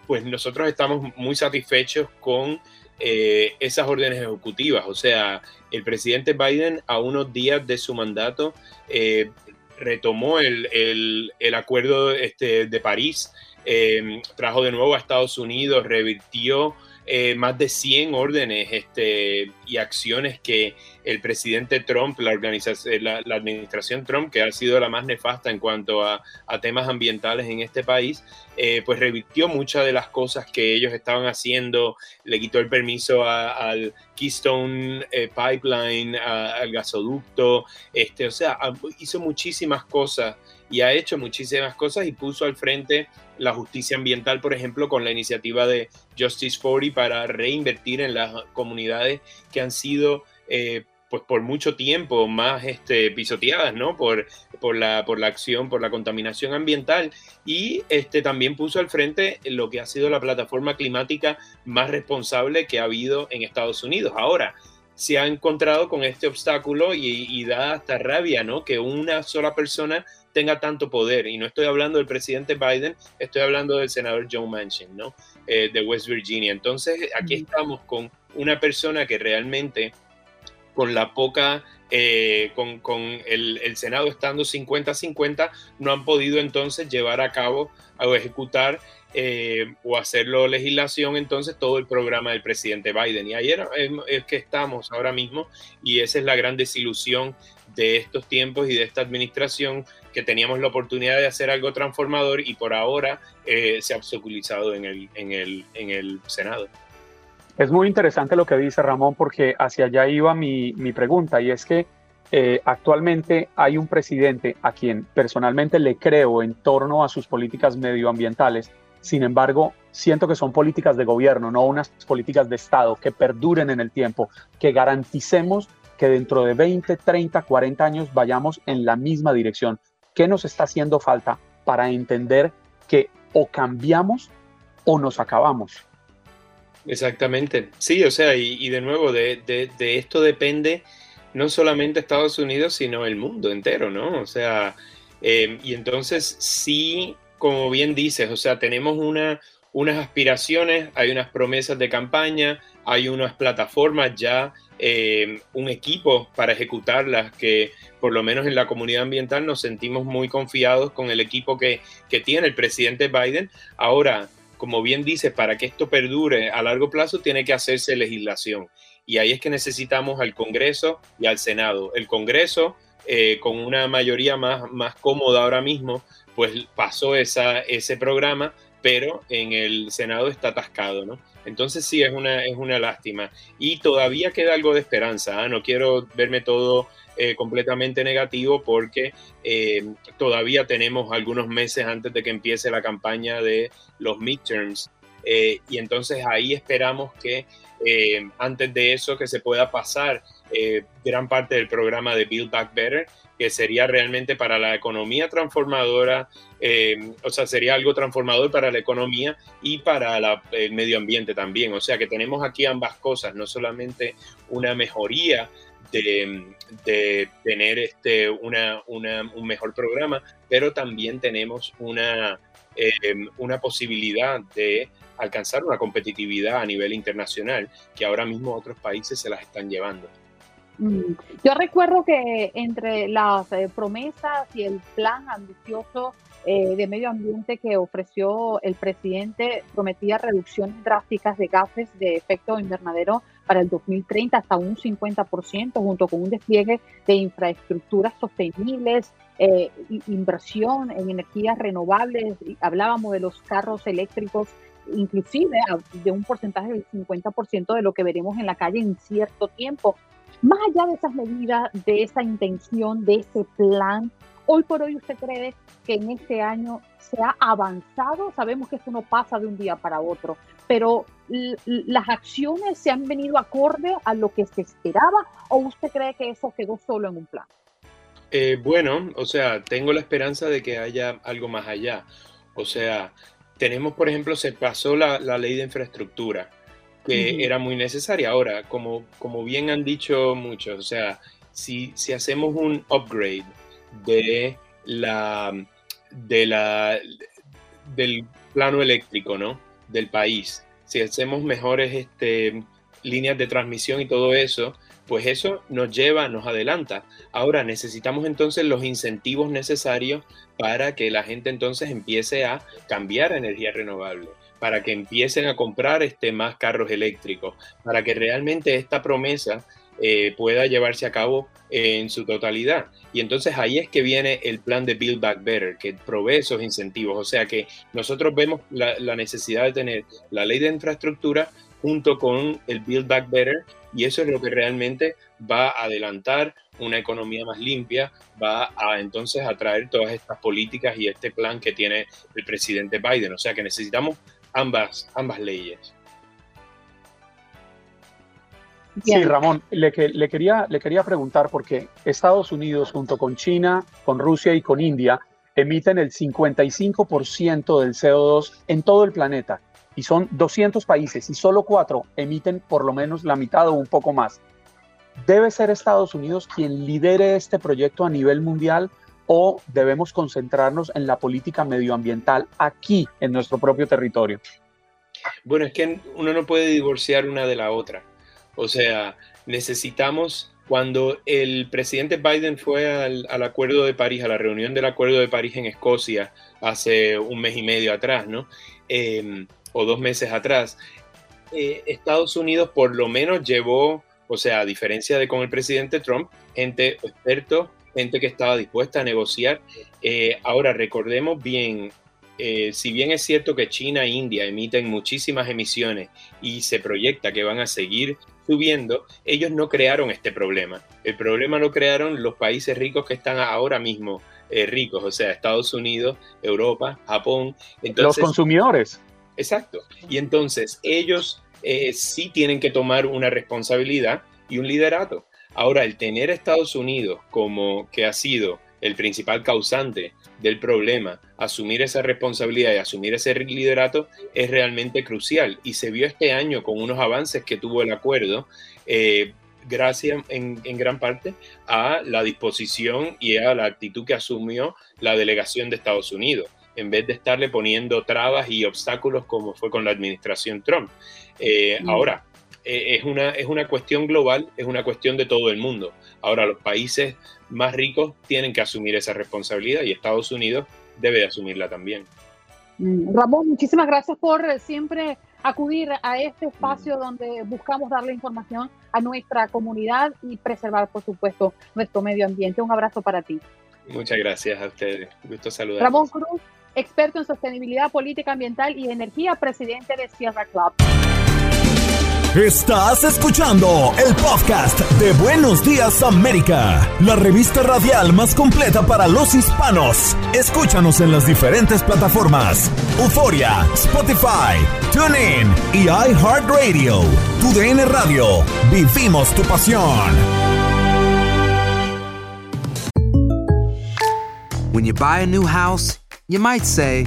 pues nosotros estamos muy satisfechos con eh, esas órdenes ejecutivas. O sea, el presidente Biden a unos días de su mandato eh, retomó el, acuerdo este, de París, em, trajo de nuevo a Estados Unidos, revirtió eh, más de 100 órdenes este, y acciones que el presidente Trump, la, organización, la, administración Trump, que ha sido la más nefasta en cuanto a, temas ambientales en este país, eh, pues revirtió muchas de las cosas que ellos estaban haciendo, le quitó el permiso al Keystone eh, Pipeline, al gasoducto, este, o sea, hizo muchísimas cosas y ha hecho muchísimas cosas y puso al frente la justicia ambiental, por ejemplo, con la iniciativa de Justice 40 para reinvertir en las comunidades que han sido eh, pues por mucho tiempo más este, pisoteadas, ¿no? Por, la, por la acción, por la contaminación ambiental y este, también puso al frente lo que ha sido la plataforma climática más responsable que ha habido en Estados Unidos. Ahora, se ha encontrado con este obstáculo y, da hasta rabia, ¿no? Que una sola persona tenga tanto poder. Y no estoy hablando del presidente Biden, estoy hablando del senador Joe Manchin, ¿no? Eh, de West Virginia. Entonces, aquí estamos con una persona que realmente, con la poca, eh, con, el, Senado estando 50-50, no han podido entonces llevar a cabo o ejecutar eh, o hacerlo legislación entonces todo el programa del presidente Biden. Y ahí es que estamos ahora mismo y esa es la gran desilusión de estos tiempos y de esta administración que teníamos la oportunidad de hacer algo transformador y por ahora eh, se ha obstaculizado en el, en, el, en el Senado. Es muy interesante lo que dice Ramón porque hacia allá iba mi, mi pregunta y es que eh, actualmente hay un presidente a quien personalmente le creo en torno a sus políticas medioambientales sin embargo, siento que son políticas de gobierno, no unas políticas de Estado que perduren en el tiempo, que garanticemos que dentro de 20, 30, 40 años vayamos en la misma dirección. ¿Qué nos está haciendo falta para entender que o cambiamos o nos acabamos? Exactamente. Sí, o sea, y, de nuevo, de, esto depende no solamente Estados Unidos, sino el mundo entero, ¿no? O sea, eh, y entonces sí como bien dices, o sea, tenemos una, unas aspiraciones, hay unas promesas de campaña, hay unas plataformas ya, eh, un equipo para ejecutarlas que por lo menos en la comunidad ambiental nos sentimos muy confiados con el equipo que, que tiene el presidente Biden. Ahora, como bien dices, para que esto perdure a largo plazo tiene que hacerse legislación. Y ahí es que necesitamos al Congreso y al Senado. El Congreso, eh, con una mayoría más, más cómoda ahora mismo, pues pasó esa, ese programa, pero en el Senado está atascado, ¿no? Entonces sí, es una, es una lástima. Y todavía queda algo de esperanza, ¿ah? no quiero verme todo eh, completamente negativo porque eh, todavía tenemos algunos meses antes de que empiece la campaña de los midterms. Eh, y entonces ahí esperamos que antes de eso que se pueda pasar gran parte del programa de Build Back Better que sería realmente para la economía transformadora, eh, o sea, sería algo transformador para la economía y para el medio ambiente también. O sea, que tenemos aquí ambas cosas, no solamente una mejoría de, tener este, una, un mejor programa, pero también tenemos una, eh, una posibilidad de alcanzar una competitividad a nivel internacional que ahora mismo otros países se las están llevando. Mm. Yo recuerdo que entre las eh, promesas y el plan ambicioso eh, de medio ambiente que ofreció el presidente prometía reducciones drásticas de gases de efecto invernadero para el 2030 hasta un 50%, junto con un despliegue de infraestructuras sostenibles, eh, inversión en energías renovables. Hablábamos de los carros eléctricos, inclusive de un porcentaje del 50% de lo que veremos en la calle en cierto tiempo. Más allá de esas medidas, de esa intención, de ese plan, hoy por hoy usted cree que en este año se ha avanzado. Sabemos que esto no pasa de un día para otro, pero las acciones se han venido acorde a lo que se esperaba o usted cree que eso quedó solo en un plan? Eh, bueno, o sea, tengo la esperanza de que haya algo más allá. O sea, tenemos, por ejemplo, se pasó la, ley de infraestructura, que era muy necesaria. Ahora, como, como bien han dicho muchos, o sea, si, si hacemos un upgrade de la, de la, del plano eléctrico, ¿no? Del país. Si hacemos mejores este, líneas de transmisión y todo eso, pues eso nos lleva, nos adelanta. Ahora necesitamos entonces los incentivos necesarios para que la gente entonces empiece a cambiar energía renovable, para que empiecen a comprar este, más carros eléctricos, para que realmente esta promesa eh, pueda llevarse a cabo en su totalidad. Y entonces ahí es que viene el plan de Build Back Better, que provee esos incentivos. O sea que nosotros vemos la, necesidad de tener la ley de infraestructura junto con el Build Back Better y eso es lo que realmente va a adelantar una economía más limpia, va a entonces atraer todas estas políticas y este plan que tiene el presidente Biden. O sea que necesitamos ambas, ambas leyes. Sí, Ramón, le, le, quería, le quería preguntar porque Estados Unidos junto con China, con Rusia y con India emiten el 55% del CO2 en todo el planeta y son 200 países y solo cuatro emiten por lo menos la mitad o un poco más. ¿Debe ser Estados Unidos quien lidere este proyecto a nivel mundial o debemos concentrarnos en la política medioambiental aquí en nuestro propio territorio? Bueno, es que uno no puede divorciar una de la otra. O sea, necesitamos, cuando el presidente Biden fue al, Acuerdo de París, a la reunión del Acuerdo de París en Escocia hace un mes y medio atrás, ¿no? Em, o dos meses atrás, eh, Estados Unidos por lo menos llevó, o sea, a diferencia de con el presidente Trump, gente experto, gente que estaba dispuesta a negociar. Eh, ahora, recordemos bien, eh, si bien es cierto que China e India emiten muchísimas emisiones y se proyecta que van a seguir subiendo, ellos no crearon este problema. El problema lo crearon los países ricos que están ahora mismo eh, ricos, o sea, Estados Unidos, Europa, Japón. Entonces, los consumidores. Exacto. Y entonces ellos eh, sí tienen que tomar una responsabilidad y un liderato. Ahora, el tener a Estados Unidos como que ha sido el principal causante del problema, asumir esa responsabilidad y asumir ese liderato es realmente crucial. Y se vio este año con unos avances que tuvo el acuerdo, eh, gracias en, gran parte a la disposición y a la actitud que asumió la delegación de Estados Unidos, en vez de estarle poniendo trabas y obstáculos como fue con la administración Trump. Eh, mm. Ahora, eh, es, una, es una cuestión global, es una cuestión de todo el mundo. Ahora, los países más ricos tienen que asumir esa responsabilidad y Estados Unidos debe de asumirla también. Mm, Ramón, muchísimas gracias por siempre acudir a este espacio donde buscamos darle información a nuestra comunidad y preservar, por supuesto, nuestro medio ambiente. Un abrazo para ti. Muchas gracias a ustedes. Gusto saludar. Ramón Cruz, experto en sostenibilidad política ambiental y energía, presidente de Sierra Club. Estás escuchando el podcast de Buenos Días América, la revista radial más completa para los hispanos. Escúchanos en las diferentes plataformas: Euforia, Spotify, TuneIn y iHeartRadio. Tu DN Radio. Vivimos tu pasión. When you buy a new house, you might say,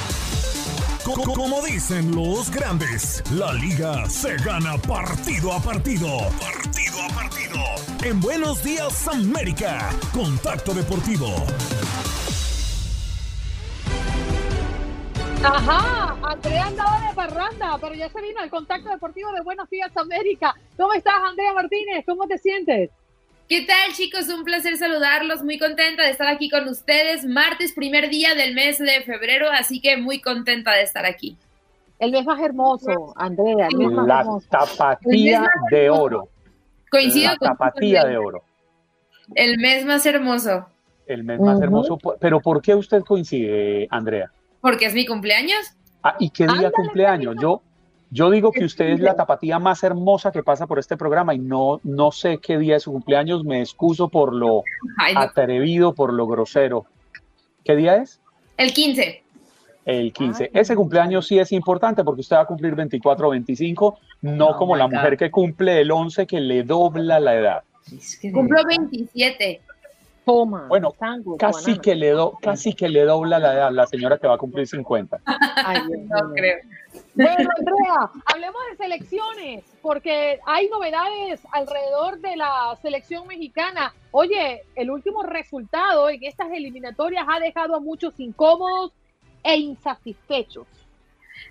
Como dicen los grandes, la liga se gana partido a partido. Partido a partido en Buenos Días América. Contacto Deportivo. Ajá, Andrea andaba de parranda, pero ya se vino al contacto deportivo de Buenos Días América. ¿Cómo estás, Andrea Martínez? ¿Cómo te sientes? ¿Qué tal, chicos? Un placer saludarlos. Muy contenta de estar aquí con ustedes. Martes, primer día del mes de febrero, así que muy contenta de estar aquí. El mes más hermoso, Andrea. El mes más La hermoso. tapatía de oro. Coincido La con tapatía de oro. el mes más hermoso, El mes más hermoso. Pero ¿por qué usted coincide, Andrea? porque es mi cumpleaños. Ah, ¿Y qué día cumpleaños? Yo, yo digo que usted es la tapatía más hermosa que pasa por este programa y no, no sé qué día es su cumpleaños. Me excuso por lo Ay, no. atrevido, por lo grosero. ¿Qué día es? El 15. El 15. Ese cumpleaños sí es importante porque usted va a cumplir 24 o 25, no como la mujer que cumple el 11 que le dobla la edad. Cumplo 27. Toma. Bueno, casi que, le do, casi que le dobla la edad la señora que va a cumplir 50. no creo. Bueno, Andrea, hablemos de selecciones, porque hay novedades alrededor de la selección mexicana. Oye, el último resultado en estas eliminatorias ha dejado a muchos incómodos e insatisfechos.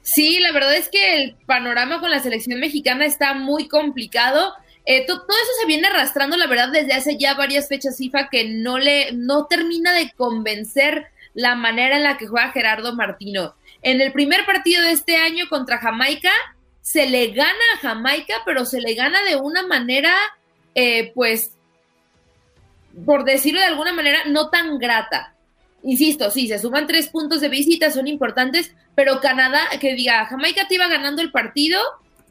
Sí, la verdad es que el panorama con la selección mexicana está muy complicado. Eh, to- todo eso se viene arrastrando, la verdad, desde hace ya varias fechas FIFA que no le no termina de convencer la manera en la que juega Gerardo Martino. En el primer partido de este año contra Jamaica se le gana a Jamaica, pero se le gana de una manera, eh, pues, por decirlo de alguna manera, no tan grata. Insisto, sí, se suman tres puntos de visita, son importantes, pero Canadá, que diga, Jamaica te iba ganando el partido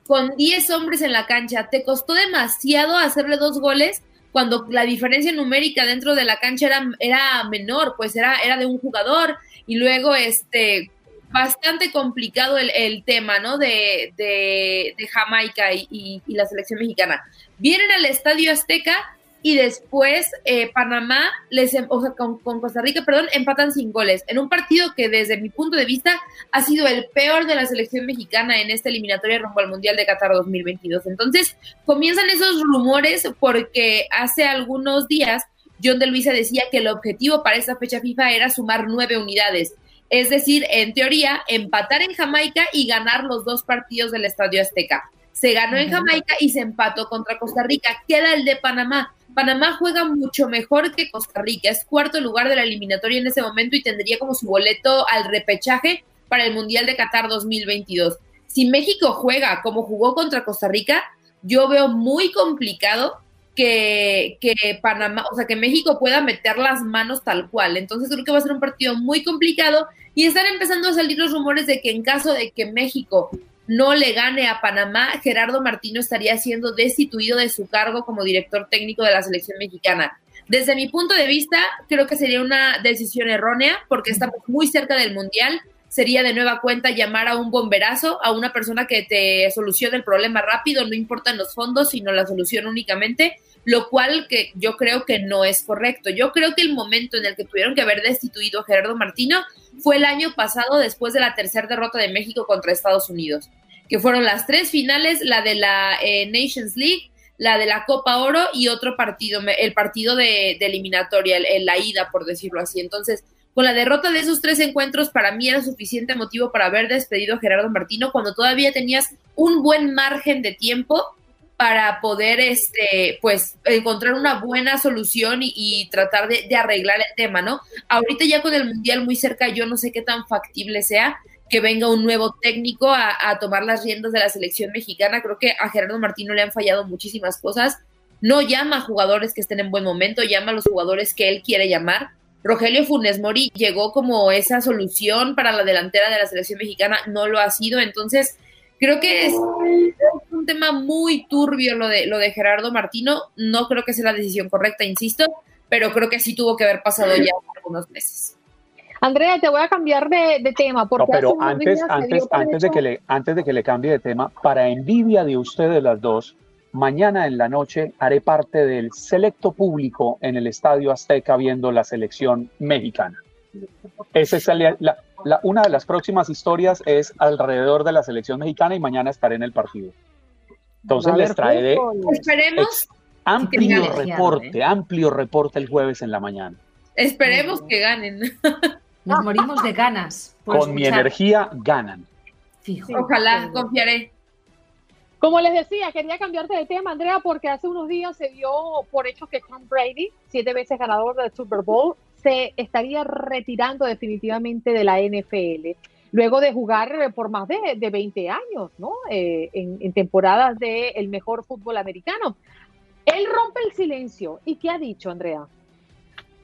con 10 hombres en la cancha. Te costó demasiado hacerle dos goles cuando la diferencia numérica dentro de la cancha era, era menor, pues era, era de un jugador y luego este bastante complicado el, tema, ¿no? De, de, Jamaica y la selección mexicana. Vienen al Estadio Azteca y después eh, Panamá, les, em- o sea, con, con Costa Rica, perdón, empatan sin goles. En un partido que desde mi punto de vista ha sido el peor de la selección mexicana en esta eliminatoria rumbo al Mundial de Qatar 2022. Entonces comienzan esos rumores porque hace algunos días John de Luisa decía que el objetivo para esta fecha FIFA era sumar nueve unidades. Es decir, en teoría, empatar en Jamaica y ganar los dos partidos del Estadio Azteca. Se ganó en Jamaica y se empató contra Costa Rica. Queda el de Panamá. Panamá juega mucho mejor que Costa Rica. Es cuarto lugar de la eliminatoria en ese momento y tendría como su boleto al repechaje para el Mundial de Qatar 2022. Si México juega como jugó contra Costa Rica, yo veo muy complicado que, que Panamá, o sea, que México pueda meter las manos tal cual. Entonces creo que va a ser un partido muy complicado y están empezando a salir los rumores de que en caso de que México no le gane a Panamá, Gerardo Martino estaría siendo destituido de su cargo como director técnico de la selección mexicana. Desde mi punto de vista, creo que sería una decisión errónea porque estamos muy cerca del Mundial. Sería de nueva cuenta llamar a un bomberazo, a una persona que te solucione el problema rápido, no importan los fondos, sino la solución únicamente, lo cual que yo creo que no es correcto. Yo creo que el momento en el que tuvieron que haber destituido a Gerardo Martino fue el año pasado después de la tercera derrota de México contra Estados Unidos, que fueron las tres finales, la de la eh, Nations League, la de la Copa Oro y otro partido, el partido de, eliminatoria, el- el- la ida, por decirlo así. Entonces, con la derrota de esos tres encuentros, para mí era suficiente motivo para haber despedido a Gerardo Martino cuando todavía tenías un buen margen de tiempo para poder, este, pues, encontrar una buena solución y, tratar de, de arreglar el tema, ¿no? Ahorita ya con el Mundial muy cerca, yo no sé qué tan factible sea que venga un nuevo técnico a, a tomar las riendas de la selección mexicana. Creo que a Gerardo Martino le han fallado muchísimas cosas. No llama a jugadores que estén en buen momento, llama a los jugadores que él quiere llamar. Rogelio Funes Mori llegó como esa solución para la delantera de la selección mexicana, no lo ha sido, entonces creo que es un tema muy turbio lo de, lo de Gerardo Martino, no creo que sea la decisión correcta, insisto, pero creo que sí tuvo que haber pasado ya algunos meses. Andrea, te voy a cambiar de, de tema porque No, pero antes, antes, antes, de que le, antes de que le cambie de tema, para envidia de ustedes las dos, mañana en la noche haré parte del selecto público en el Estadio Azteca viendo la selección mexicana. Esa es la- la- la- una de las próximas historias es alrededor de la selección mexicana y mañana estaré en el partido. Entonces les traeré Esperemos, Amplio reporte, amplio reporte el jueves en la mañana. Esperemos que ganen. Nos morimos de ganas. Con mi energía ganan. Ojalá, confiaré. Como les decía, quería cambiarte de tema, Andrea, porque hace unos días se dio por hecho que Tom Brady, siete veces ganador del Super Bowl, se estaría retirando definitivamente de la NFL, luego de jugar por más de, de 20 años, ¿no? Eh, en, temporadas del el mejor fútbol americano. Él rompe el silencio. ¿Y qué ha dicho, Andrea?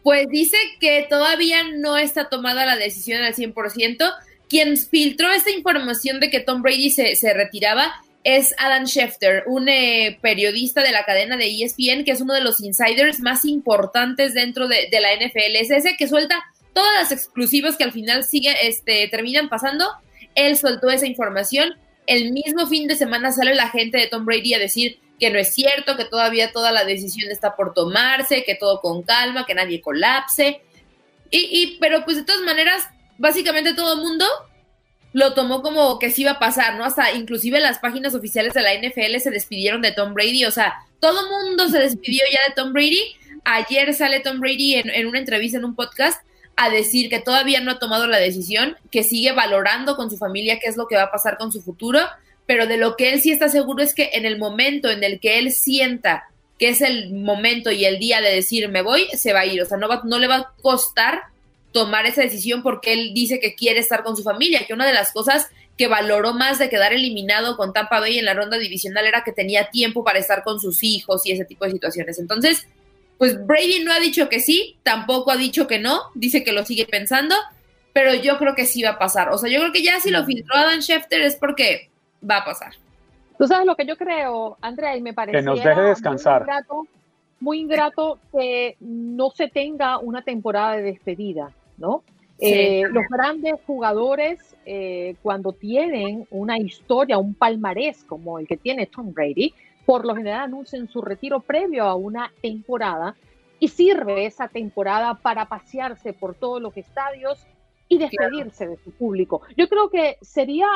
Pues dice que todavía no está tomada la decisión al 100%. Quien filtró esta información de que Tom Brady se, se retiraba es Adam Schefter, un eh, periodista de la cadena de ESPN, que es uno de los insiders más importantes dentro de, la NFL. Es ese que suelta todas las exclusivas que al final sigue, este, terminan pasando. Él soltó esa información. El mismo fin de semana sale la gente de Tom Brady a decir que no es cierto, que todavía toda la decisión está por tomarse, que todo con calma, que nadie colapse. Y, y pero pues de todas maneras, básicamente todo el mundo lo tomó como que sí iba a pasar, ¿no? Hasta inclusive las páginas oficiales de la NFL se despidieron de Tom Brady, o sea, todo mundo se despidió ya de Tom Brady. Ayer sale Tom Brady en, una entrevista en un podcast a decir que todavía no ha tomado la decisión, que sigue valorando con su familia qué es lo que va a pasar con su futuro, pero de lo que él sí está seguro es que en el momento en el que él sienta que es el momento y el día de decir me voy, se va a ir, o sea, no, va, no le va a costar tomar esa decisión porque él dice que quiere estar con su familia, que una de las cosas que valoró más de quedar eliminado con Tampa Bay en la ronda divisional era que tenía tiempo para estar con sus hijos y ese tipo de situaciones. Entonces, pues Brady no ha dicho que sí, tampoco ha dicho que no, dice que lo sigue pensando, pero yo creo que sí va a pasar. O sea, yo creo que ya si lo filtró Adam Schefter es porque va a pasar. Tú sabes lo que yo creo, Andrea, y me parece que nos deje descansar. muy ingrato que no se tenga una temporada de despedida. ¿No? Eh, los grandes jugadores, eh, cuando tienen una historia, un palmarés como el que tiene Tom Brady, por lo general anuncian su retiro previo a una temporada y sirve esa temporada para pasearse por todos los estadios y despedirse de su público. Yo creo que sería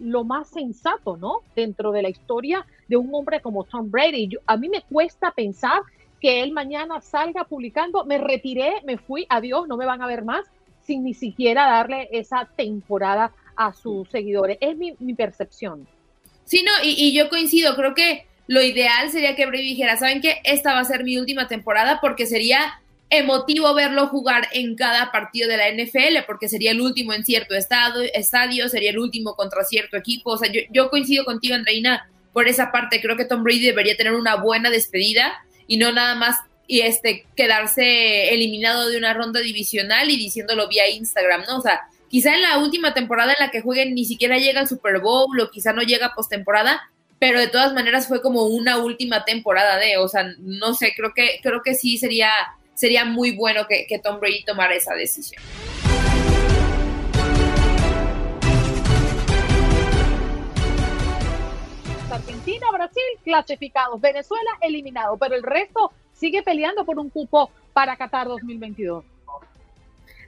lo más sensato, ¿no? Dentro de la historia de un hombre como Tom Brady. a mí me cuesta pensar que él mañana salga publicando, me retiré, me fui, adiós, no me van a ver más, sin ni siquiera darle esa temporada a sus seguidores. Es mi, percepción. Sí, no, y, yo coincido, creo que lo ideal sería que Brady dijera, ¿saben qué? Esta va a ser mi última temporada porque sería emotivo verlo jugar en cada partido de la NFL, porque sería el último en cierto estado, estadio, sería el último contra cierto equipo. O sea, yo, yo coincido contigo, Andreina, por esa parte. Creo que Tom Brady debería tener una buena despedida y no nada más y este quedarse eliminado de una ronda divisional y diciéndolo vía Instagram, ¿no? O sea, quizá en la última temporada en la que jueguen ni siquiera llega al Super Bowl o quizá no llega postemporada, pero de todas maneras fue como una última temporada de, o sea, no sé, creo que creo que sí sería sería muy bueno que, que Tom Brady tomara esa decisión. Argentina, Brasil clasificados, Venezuela eliminado, pero el resto sigue peleando por un cupo para Qatar 2022.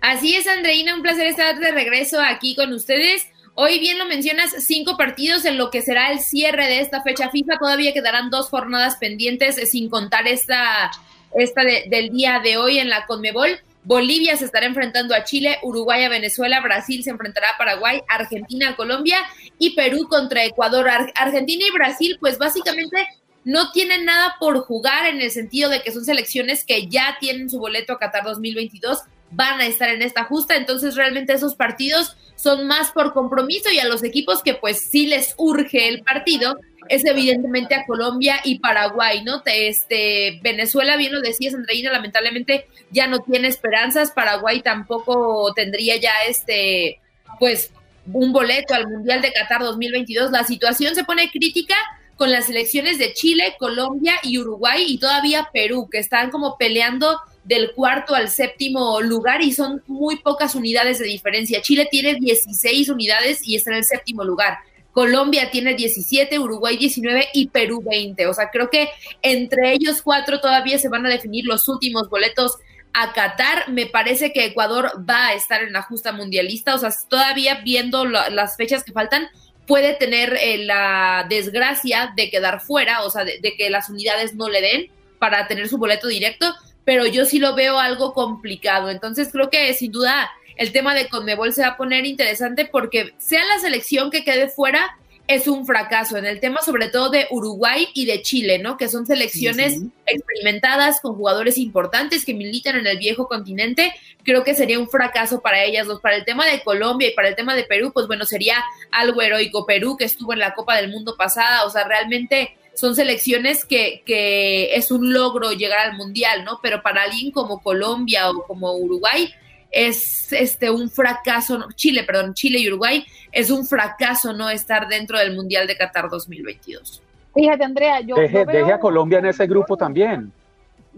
Así es, Andreina, un placer estar de regreso aquí con ustedes. Hoy bien lo mencionas, cinco partidos en lo que será el cierre de esta fecha FIFA. Todavía quedarán dos jornadas pendientes eh, sin contar esta, esta del día de hoy en la Conmebol. Bolivia se estará enfrentando a Chile, Uruguay a Venezuela, Brasil se enfrentará a Paraguay, Argentina a Colombia y Perú contra Ecuador. Argentina y Brasil, pues básicamente no tienen nada por jugar en el sentido de que son selecciones que ya tienen su boleto a Qatar 2022, van a estar en esta justa, entonces realmente esos partidos son más por compromiso y a los equipos que pues sí les urge el partido, es evidentemente a Colombia y Paraguay, ¿no? Este, Venezuela, bien lo decías, Andreina, lamentablemente ya no tiene esperanzas, Paraguay tampoco tendría ya este, pues, un boleto al Mundial de Qatar 2022. La situación se pone crítica con las elecciones de Chile, Colombia y Uruguay y todavía Perú, que están como peleando del cuarto al séptimo lugar y son muy pocas unidades de diferencia. Chile tiene 16 unidades y está en el séptimo lugar. Colombia tiene 17, Uruguay 19 y Perú 20. O sea, creo que entre ellos cuatro todavía se van a definir los últimos boletos a Qatar. Me parece que Ecuador va a estar en la justa mundialista. O sea, todavía viendo las fechas que faltan, puede tener eh, la desgracia de quedar fuera, o sea, de, que las unidades no le den para tener su boleto directo, pero yo sí lo veo algo complicado. Entonces creo que sin duda el tema de Conmebol se va a poner interesante porque sea la selección que quede fuera, es un fracaso en el tema sobre todo de Uruguay y de Chile, ¿no? Que son selecciones experimentadas con jugadores importantes que militan en el viejo continente. Creo que sería un fracaso para ellas dos. Para el tema de Colombia y para el tema de Perú, pues bueno, sería algo heroico. Perú que estuvo en la Copa del Mundo pasada, o sea, realmente son selecciones que, que es un logro llegar al Mundial, ¿no? Pero para alguien como Colombia o como Uruguay, es este un fracaso, Chile, perdón, Chile y Uruguay, es un fracaso no estar dentro del Mundial de Qatar 2022. Fíjate, Andrea, yo, deje, yo veo a Colombia en ese grupo también.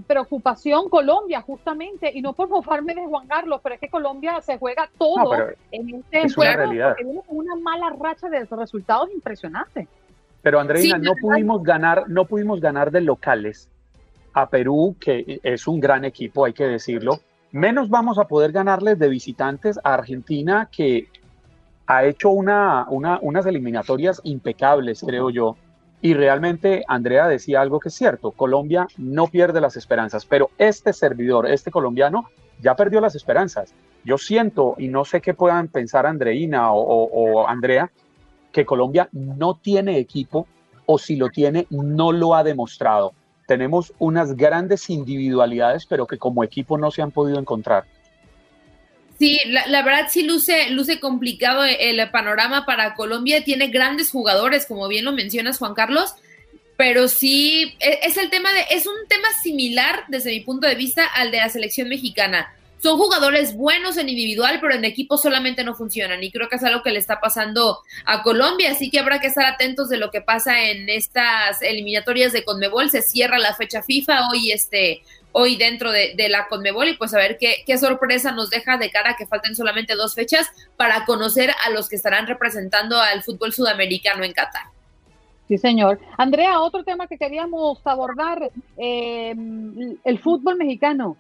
Preocupación Colombia, justamente, y no por mofarme de Juan Carlos, pero es que Colombia se juega todo en este juego porque viene con una mala racha de resultados impresionantes. Pero Andreina, no pudimos ganar, no pudimos ganar de locales a Perú, que es un gran equipo, hay que decirlo, menos vamos a poder ganarles de visitantes a Argentina, que ha hecho una, unas eliminatorias impecables, creo yo. Y realmente Andrea decía algo que es cierto, Colombia no pierde las esperanzas, pero este servidor, este colombiano, ya perdió las esperanzas. Yo siento, y no sé qué puedan pensar Andreina o, o Andrea, que Colombia no tiene equipo o si lo tiene, no lo ha demostrado tenemos unas grandes individualidades, pero que como equipo no se han podido encontrar. Sí, la, verdad sí luce, luce complicado el panorama para Colombia. Tiene grandes jugadores, como bien lo mencionas, Juan Carlos, pero sí e, es el tema de, es un tema similar desde mi punto de vista al de la selección mexicana son jugadores buenos en individual, pero en equipo solamente no funcionan. Y creo que es algo que le está pasando a Colombia. Así que habrá que estar atentos de lo que pasa en estas eliminatorias de Conmebol. Se cierra la fecha FIFA hoy, este, hoy dentro de, la Conmebol. Y pues a ver qué, qué sorpresa nos deja de cara que falten solamente dos fechas para conocer a los que estarán representando al fútbol sudamericano en Qatar. Sí, señor. Andrea, otro tema que queríamos abordar, eh, el fútbol mexicano.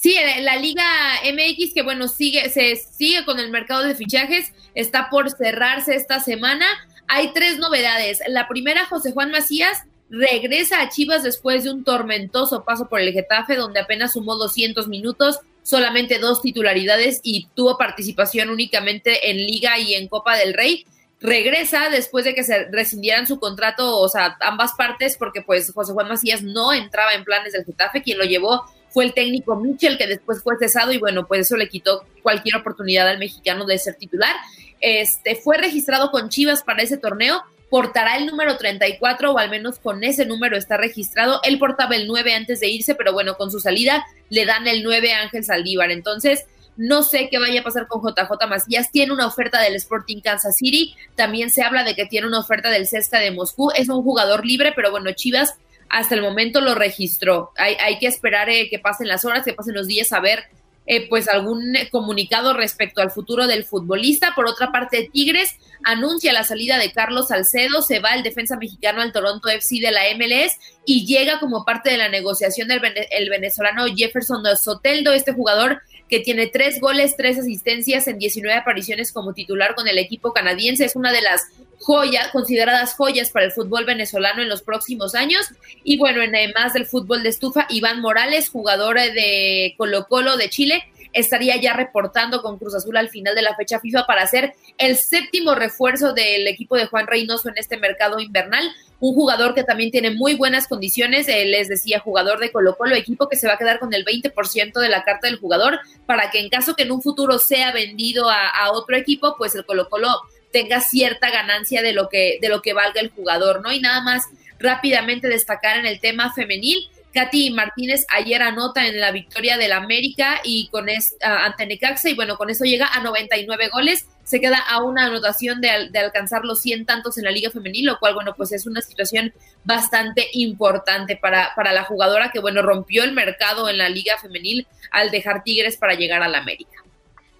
Sí, la Liga MX que bueno, sigue, se sigue con el mercado de fichajes, está por cerrarse esta semana. Hay tres novedades. La primera, José Juan Macías regresa a Chivas después de un tormentoso paso por el Getafe, donde apenas sumó 200 minutos, solamente dos titularidades y tuvo participación únicamente en Liga y en Copa del Rey. Regresa después de que se rescindieran su contrato, o sea, ambas partes, porque pues José Juan Macías no entraba en planes del Getafe, quien lo llevó fue el técnico Mitchell, que después fue cesado y bueno, pues eso le quitó cualquier oportunidad al mexicano de ser titular. Este fue registrado con Chivas para ese torneo, portará el número 34 o al menos con ese número está registrado. Él portaba el 9 antes de irse, pero bueno, con su salida le dan el 9 a Ángel Saldívar. Entonces, no sé qué vaya a pasar con JJ Macías. Tiene una oferta del Sporting Kansas City. También se habla de que tiene una oferta del Cesta de Moscú. Es un jugador libre, pero bueno, Chivas hasta el momento lo registró. Hay, hay que esperar eh, que pasen las horas, que pasen los días a ver eh, pues algún comunicado respecto al futuro del futbolista. Por otra parte, Tigres anuncia la salida de Carlos Salcedo, se va el defensa mexicano al Toronto FC de la MLS y llega como parte de la negociación del el venezolano Jefferson Soteldo, este jugador que tiene tres goles, tres asistencias en 19 apariciones como titular con el equipo canadiense. Es una de las joyas, consideradas joyas para el fútbol venezolano en los próximos años. Y bueno, en además del fútbol de estufa, Iván Morales, jugador de Colo Colo de Chile, estaría ya reportando con Cruz Azul al final de la fecha FIFA para ser el séptimo refuerzo del equipo de Juan Reynoso en este mercado invernal un jugador que también tiene muy buenas condiciones, eh, les decía, jugador de Colo Colo, equipo que se va a quedar con el 20% de la carta del jugador, para que en caso que en un futuro sea vendido a, otro equipo, pues el Colo Colo tenga cierta ganancia de lo que, de lo que valga el jugador, ¿no? Y nada más rápidamente destacar en el tema femenil, Katy Martínez ayer anota en la victoria del América y con es, ante Necaxa y bueno, con eso llega a 99 goles, se queda a una anotación de, alcanzar los 100 tantos en la Liga Femenil, lo cual bueno, pues es una situación bastante importante para, para la jugadora que bueno, rompió el mercado en la Liga Femenil al dejar Tigres para llegar al América.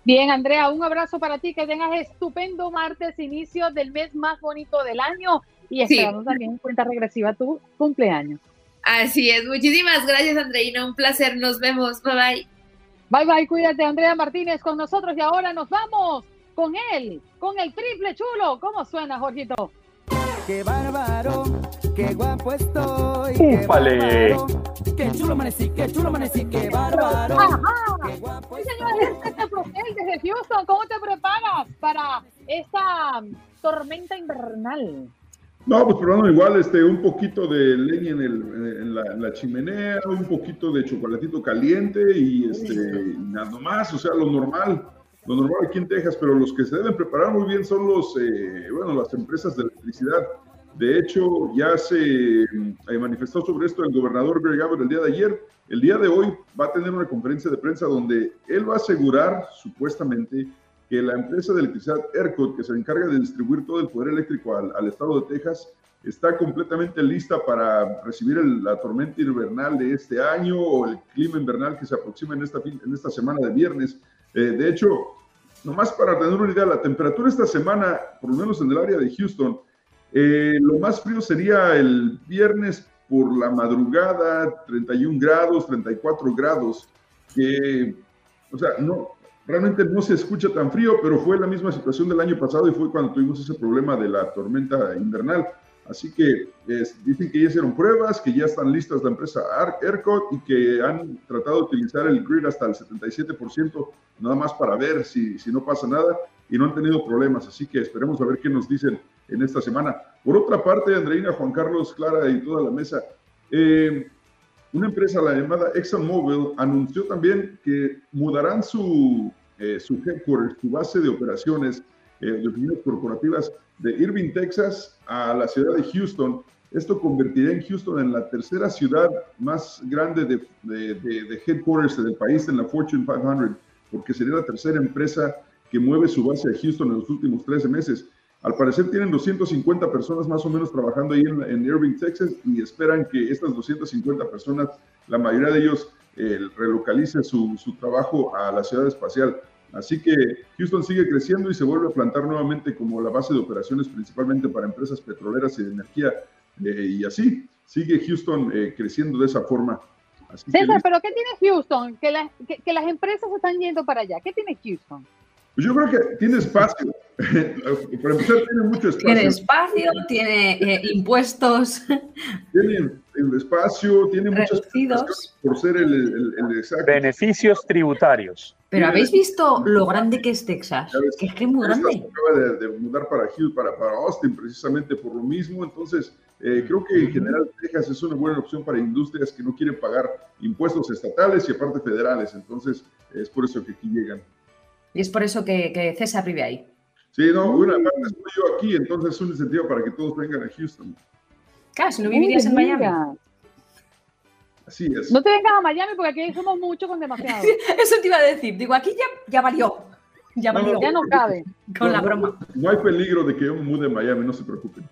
Bien, Andrea, un abrazo para ti, que tengas estupendo martes, inicio del mes más bonito del año y esperamos también en cuenta regresiva tu cumpleaños. Así es. Muchísimas gracias, Andreina. Un placer. Nos vemos. Bye bye. Bye bye. Cuídate, Andrea Martínez, con nosotros. Y ahora nos vamos con él, con el triple chulo. ¿Cómo suena, Jorgito? Qué bárbaro qué guapo estoy. ¡Úpale! Qué chulo amanecí, qué chulo amanecí, qué bárbaro. Ajá. Sí, señor, este Desde Houston, ¿cómo te preparas para esta tormenta invernal? No, pues probando igual este, un poquito de leña en, el, en, la, en la chimenea, un poquito de chocolatito caliente y este, nada más, o sea, lo normal, lo normal aquí en Texas, pero los que se deben preparar muy bien son los, eh, bueno, las empresas de electricidad. De hecho, ya se eh, manifestó sobre esto el gobernador Greg Abbott el día de ayer. El día de hoy va a tener una conferencia de prensa donde él va a asegurar, supuestamente, que la empresa de electricidad ERCOT, que se encarga de distribuir todo el poder eléctrico al, al estado de Texas, está completamente lista para recibir la tormenta invernal de este año o el clima invernal que se aproxima en esta, en esta semana de viernes. Eh, de hecho, nomás para tener una idea, la temperatura esta semana, por lo menos en el área de Houston, eh, lo más frío sería el viernes por la madrugada, 31 grados, 34 grados, que, o sea, no, realmente no se escucha tan frío, pero fue la misma situación del año pasado y fue cuando tuvimos ese problema de la tormenta invernal. Así que dicen que ya hicieron pruebas, que ya están listas la empresa ERCOT y que han tratado de utilizar el grid hasta el 77%, nada más para ver si, si no pasa nada y no han tenido problemas. Así que esperemos a ver qué nos dicen en esta semana. Por otra parte, Andreina, Juan Carlos, Clara y toda la mesa, eh, una empresa, la llamada ExxonMobil, anunció también que mudarán su, eh, su headquarters, su base de operaciones eh, de oficinas corporativas de Irving, Texas, a la ciudad de Houston. Esto convertiría en Houston en la tercera ciudad más grande de, de- de- de headquarters del país en la Fortune 500, porque sería la tercera empresa que mueve su base a Houston en los últimos 13 meses. Al parecer tienen 250 personas más o menos trabajando ahí en, en Irving, Texas, y esperan que estas 250 personas, la mayoría de ellos, eh, relocalice su, su trabajo a la ciudad espacial. Así que Houston sigue creciendo y se vuelve a plantar nuevamente como la base de operaciones principalmente para empresas petroleras y de energía. eh, y así sigue Houston eh, creciendo de esa forma. Así que César, ¿pero qué tiene Houston? Que, las- que, que las empresas están yendo para allá. ¿Qué tiene Houston? Pues yo creo que tiene espacio. para empezar, tiene mucho espacio. Tiene espacio, tiene eh, impuestos. Tiene el espacio, tiene muchas Reducidos. cosas por ser el, el- el exacto. Beneficios tributarios. Pero ¿habéis visto lo grande que es Texas? Que es que es muy grande. acaba de, de mudar para Hill, para, para Austin, precisamente por lo mismo. Entonces, eh, creo que en general Texas es una buena opción para industrias que no quieren pagar impuestos estatales y aparte federales. Entonces, es por eso que aquí llegan. Y es por eso que, que César vive ahí. Sí, no, una parte estoy yo aquí, entonces es un incentivo para que todos vengan a Houston. Claro, si no vivirías en Miami. Así es. No te vengas a Miami porque aquí somos muchos con demasiado. Eso te iba a decir. Digo, aquí ya, ya valió. Ya No, valió. no, Ya no cabe. Con la No, broma. No hay peligro de que yo me mude a Miami, no se preocupen.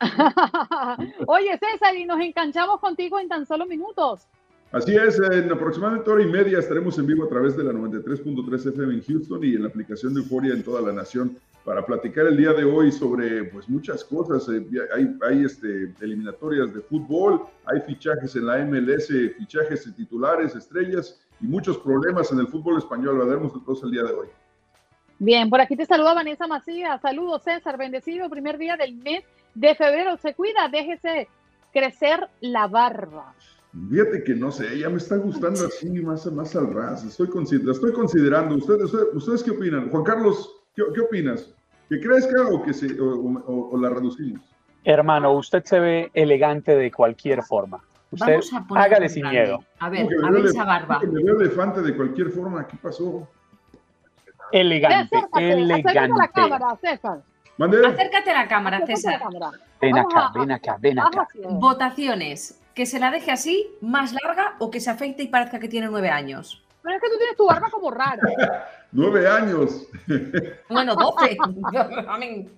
Oye, César, y nos enganchamos contigo en tan solo minutos. Así es, en aproximadamente hora y media estaremos en vivo a través de la 93.3 FM en Houston y en la aplicación de Euforia en toda la nación para platicar el día de hoy sobre pues muchas cosas. Eh, Hay, hay este, eliminatorias de fútbol, hay fichajes en la MLS, fichajes de titulares, estrellas y muchos problemas en el fútbol español. Hablaremos de todos el día de hoy. Bien, por aquí te saluda Vanessa Macías. Saludos, César. Bendecido, primer día del mes de febrero. Se cuida, déjese crecer la barba. Fíjate que no sé, ya me está gustando así más, más al ras. Estoy, consider- la estoy considerando. ¿Ustedes, ustedes, ustedes qué opinan? Juan Carlos, ¿qué, qué opinas? ¿Que crezca o que se, o, o- o la reducimos? Hermano, usted se ve elegante de cualquier forma. Usted Vamos a hágale sin grande. miedo. A ver, a ver esa barba. Me veo elefante de cualquier forma. ¿Qué pasó? Elegante, Acércate, acércate a la elegante. cámara, César. Acércate a la cámara, César. Ven acá, ven acá, ven acá. Votaciones. Que se la deje así, más larga, o que se afeite y parezca que tiene nueve años. Pero es que tú tienes tu barba como rara. Nueve años. Bueno, doce. Amén.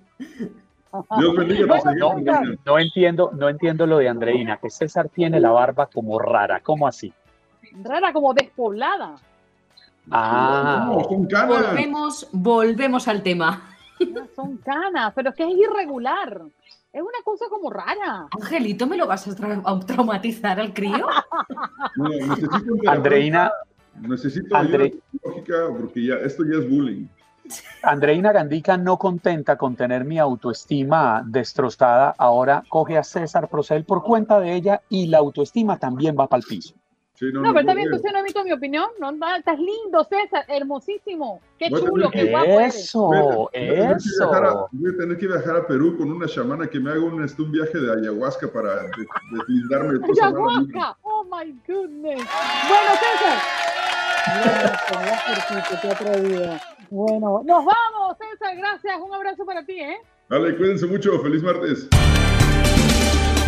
Dios bendiga No, seguidor. no, no entiendo, no entiendo lo de Andreina, que César tiene la barba como rara. ¿Cómo así? Rara, como despoblada. Ah, No, son canas. Volvemos, volvemos al tema. No, son canas, pero es que es irregular. Es una cosa como rara. Angelito, ¿me lo vas a, tra- a traumatizar al crío? No, necesito Andreina, Necesito Andre- psicológica porque ya, esto ya es bullying. Andreina Gandica, no contenta con tener mi autoestima destrozada, ahora coge a César Procel por cuenta de ella y la autoestima también va para el piso. No, pero también tú no visto mi opinión. No, estás lindo, César, hermosísimo. Qué chulo, qué guapo. Eso, eso. Voy a, tener que viajar a Perú con una chamana que me haga un, este, un viaje de ayahuasca para deslindarme de Ayahuasca, oh my goodness. Bueno, César. Bueno, nos vamos, César. Gracias. Un abrazo para ti, ¿eh? Dale, cuídense mucho. Feliz martes.